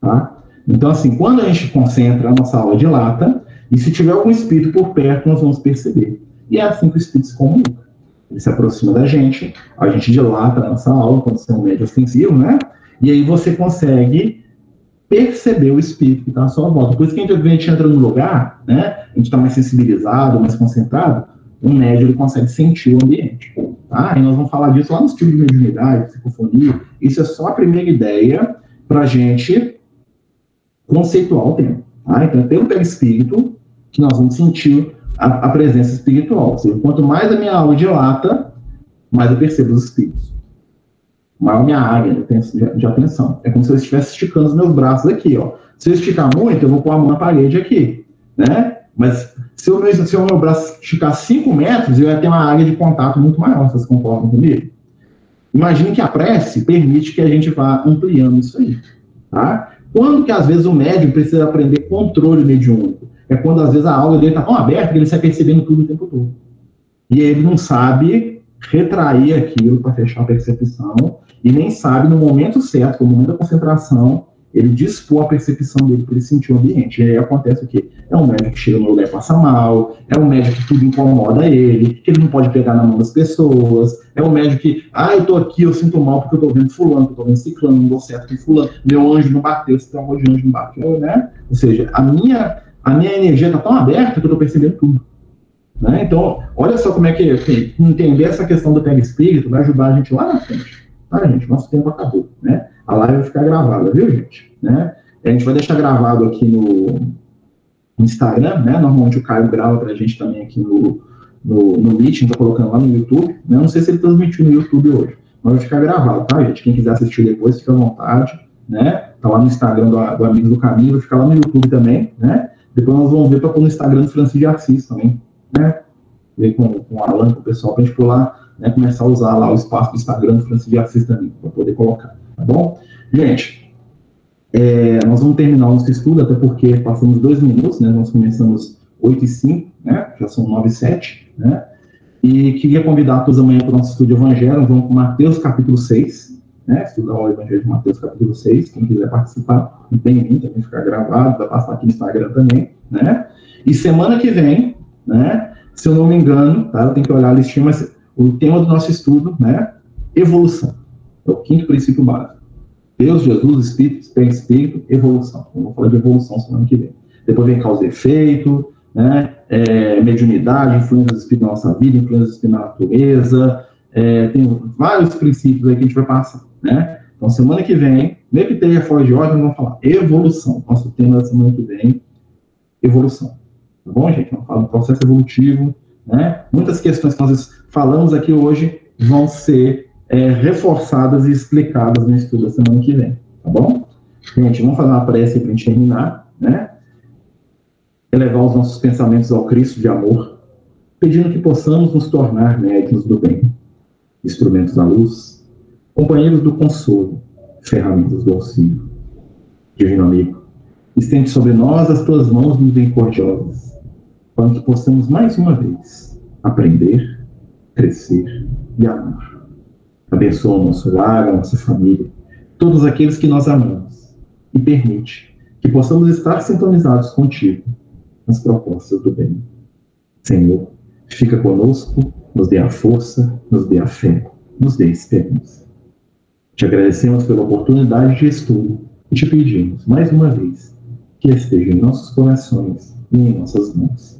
tá? Então, assim, quando a gente concentra, a nossa aula dilata, e se tiver algum espírito por perto, nós vamos perceber. E é assim que o espírito se comunica. Ele se aproxima da gente, a gente dilata a nossa aula, quando você é um médio ofensivo, né? E aí você consegue perceber o espírito que está à sua volta. Por isso que a gente entra no lugar, né? A gente está mais sensibilizado, mais concentrado, o médio ele consegue sentir o ambiente. Tá? E nós vamos falar disso lá no estilo de mediunidade, psicofonia. Isso é só a primeira ideia para a gente conceituar o tema. Tá? Então, pelo perispírito que nós vamos sentir a, a presença espiritual. Ou seja, quanto mais a minha aula dilata, mais eu percebo os espíritos maior minha área de, atenção. É como se eu estivesse esticando os meus braços aqui, ó. Se eu esticar muito, eu vou pôr a mão na parede aqui, né? Mas se o meu, se o meu braço esticar 5 metros, eu ia ter uma área de contato muito maior, vocês concordam comigo? Imagine que a prece permite que a gente vá ampliando isso aí, tá? Quando que às vezes o médium precisa aprender controle mediúnico? É quando às vezes a aula dele está tão aberta que ele sai percebendo tudo o tempo todo. E ele não sabe retrair aquilo para fechar a percepção e nem sabe no momento certo, no momento da concentração, ele dispor a percepção dele para ele sentir o ambiente. E aí acontece o quê? É um médico que chega no lugar e passa mal, é um médico que tudo incomoda ele, que ele não pode pegar na mão das pessoas, é um médico que, ah, eu tô aqui, eu sinto mal porque eu tô vendo fulano, eu tô vendo ciclano, não dou certo com fulano, meu anjo não bateu, se tem um anjo não bateu, né? Ou seja, a minha, a minha energia está tão aberta que eu tô percebendo tudo. Né? Então, olha só como é que assim, entender essa questão do perispírito vai ajudar a gente lá na frente. Ah, gente, nosso tempo acabou, né? A live vai ficar gravada, viu, gente? Né? A gente vai deixar gravado aqui no Instagram, né? Normalmente o Caio grava pra gente também aqui no, no, no Meet, tá colocando lá no YouTube. Né? Não sei se ele transmitiu no YouTube hoje, mas vai ficar gravado, tá, gente? Quem quiser assistir depois, fica à vontade, né? Tá lá no Instagram do, do Amigos do Caminho, vai ficar lá no YouTube também, né? Depois nós vamos ver para pôr no Instagram do Francisco de Assis também, né? Ver com, com o Alan, com o pessoal, para a gente lá, né, começar a usar lá o espaço do Instagram do Francisco de Assis também, para poder colocar, tá bom? Gente, é, nós vamos terminar o nosso estudo, até porque passamos dois minutos, né? Nós começamos 8 e 5, né? Já são 9 e 7, né? E queria convidar todos amanhã para o nosso estudo de Evangelho, vamos para Mateus capítulo 6, né? Estudar o Evangelho de Mateus capítulo 6, quem quiser participar, tem em mim, também ficar gravado, vai passar aqui no Instagram também, né? E semana que vem, né? Se eu não me engano, tá? Eu tenho que olhar a listinha, mas o tema do nosso estudo, né? Evolução. É o quinto princípio básico. Deus, Jesus, Espírito, Espírito, evolução. Vamos falar de evolução semana que vem. Depois vem causa e efeito, né? É, mediunidade, influência do Espírito na nossa vida, influência do Espírito na natureza. É, tem vários princípios aí que a gente vai passar, né? Então, semana que vem, mesmo que tenha fora de ordem, vamos falar evolução. Nosso tema da semana que vem, evolução. Tá bom, gente? Vamos falar do processo evolutivo, né? Muitas questões que nós falamos aqui hoje vão ser é, reforçadas e explicadas no estudo da semana que vem, tá bom? Gente, vamos fazer uma prece para a gente terminar, né? Elevar os nossos pensamentos ao Cristo de amor, pedindo que possamos nos tornar médicos do bem, instrumentos da luz, companheiros do consolo, ferramentas do auxílio. Divino amigo, estende sobre nós as tuas mãos misericordiosas, para que possamos mais uma vez aprender, crescer e amar. Abençoa o nosso lar, a nossa família, todos aqueles que nós amamos e permite que possamos estar sintonizados contigo nas propostas do bem. Senhor, fica conosco, nos dê a força, nos dê a fé, nos dê a esperança. Te agradecemos pela oportunidade de estudo e te pedimos, mais uma vez, que esteja em nossos corações e em nossas mãos.